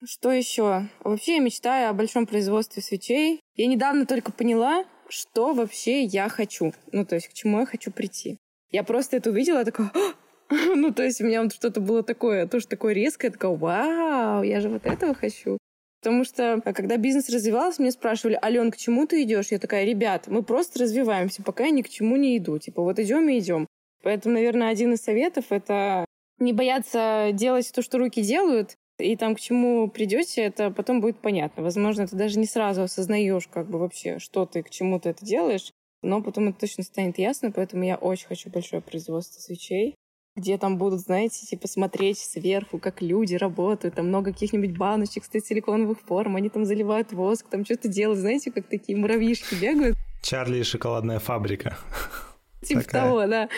Что еще? Вообще я мечтаю о большом производстве свечей. Я недавно только поняла, что вообще я хочу. Ну, то есть, к чему я хочу прийти. Я просто это увидела, такая, ну, то есть у меня вот что-то было такое, тоже такое резкое, такое, вау, я же вот этого хочу. Потому что, а, когда бизнес развивался, мне спрашивали, Ален, к чему ты идешь? Я такая, ребят, мы просто развиваемся, пока я ни к чему не иду. Типа, вот идем и идем. Поэтому, наверное, один из советов — это не бояться делать то, что руки делают, и там к чему придете, это потом будет понятно. Возможно, ты даже не сразу осознаешь, как бы вообще, что ты, к чему ты это делаешь, но потом это точно станет ясно, поэтому я очень хочу большое производство свечей где там будут, знаете, типа смотреть сверху, как люди работают, там много каких-нибудь баночек, кстати, силиконовых форм, они там заливают воск, там что-то делают, знаете, как такие муравьишки бегают. Чарли и шоколадная фабрика. Типа Такая. того, да.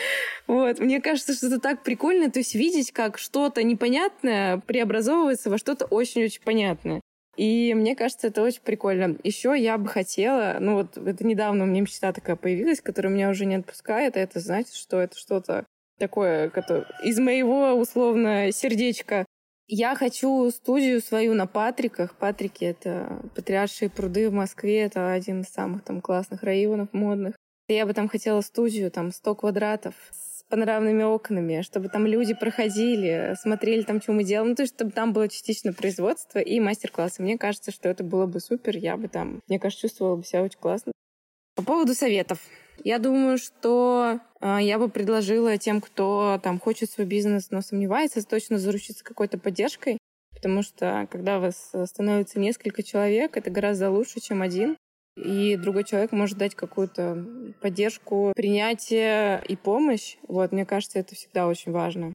Вот. Мне кажется, что это так прикольно, то есть видеть, как что-то непонятное преобразовывается во что-то очень-очень понятное. И мне кажется, это очень прикольно. Еще я бы хотела, ну вот это недавно у меня мечта такая появилась, которая меня уже не отпускает, и это значит, что это что-то такое которое, из моего условно сердечка. Я хочу студию свою на Патриках. Патрики — это Патриаршие пруды в Москве. Это один из самых там классных районов модных. Я бы там хотела студию, там 100 квадратов с панорамными окнами, чтобы там люди проходили, смотрели там, что мы делаем. Ну, то есть, чтобы там было частично производство и мастер-классы. Мне кажется, что это было бы супер. Я бы там, мне кажется, чувствовала бы себя очень классно. По поводу советов. Я думаю, что э, я бы предложила тем, кто там хочет свой бизнес, но сомневается, точно заручиться какой-то поддержкой, потому что когда вас становится несколько человек, это гораздо лучше, чем один. И другой человек может дать какую-то поддержку, принятие и помощь. Вот, мне кажется, это всегда очень важно.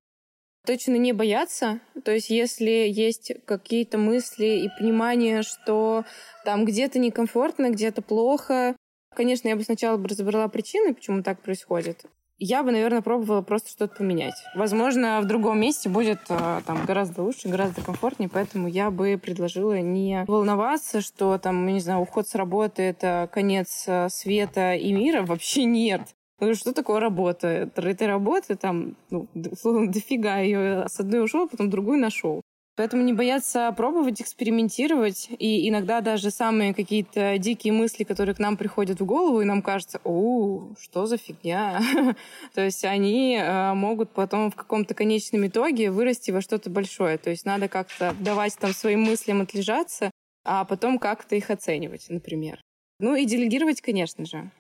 Точно не бояться. То есть, если есть какие-то мысли и понимание, что там где-то некомфортно, где-то плохо, Конечно, я бы сначала бы разобрала причины, почему так происходит. Я бы, наверное, пробовала просто что-то поменять. Возможно, в другом месте будет э, там гораздо лучше, гораздо комфортнее, поэтому я бы предложила не волноваться, что там, не знаю, уход с работы — это конец э, света и мира. Вообще нет. Ну, что такое работа? Этой работы там, ну, дофига ее с одной ушел, потом другую нашел. Поэтому не бояться пробовать, экспериментировать. И иногда даже самые какие-то дикие мысли, которые к нам приходят в голову, и нам кажется, о, что за фигня. То есть они э, могут потом в каком-то конечном итоге вырасти во что-то большое. То есть надо как-то давать там своим мыслям отлежаться, а потом как-то их оценивать, например. Ну и делегировать, конечно же.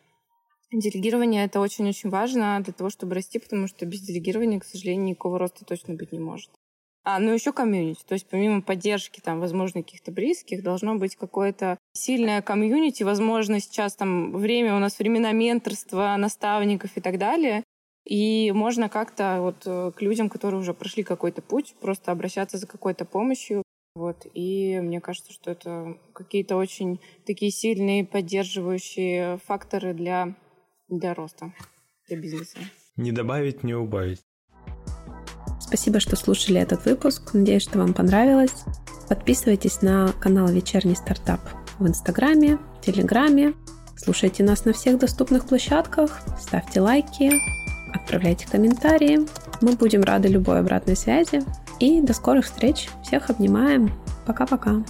Делегирование — это очень-очень важно для того, чтобы расти, потому что без делегирования, к сожалению, никакого роста точно быть не может. А, ну еще комьюнити. То есть помимо поддержки, там, возможно, каких-то близких, должно быть какое-то сильное комьюнити. Возможно, сейчас там время, у нас времена менторства, наставников и так далее. И можно как-то вот э, к людям, которые уже прошли какой-то путь, просто обращаться за какой-то помощью. Вот. И мне кажется, что это какие-то очень такие сильные поддерживающие факторы для, для роста, для бизнеса. Не добавить, не убавить. Спасибо, что слушали этот выпуск. Надеюсь, что вам понравилось. Подписывайтесь на канал Вечерний стартап в Инстаграме, Телеграме. Слушайте нас на всех доступных площадках. Ставьте лайки, отправляйте комментарии. Мы будем рады любой обратной связи. И до скорых встреч. Всех обнимаем. Пока-пока.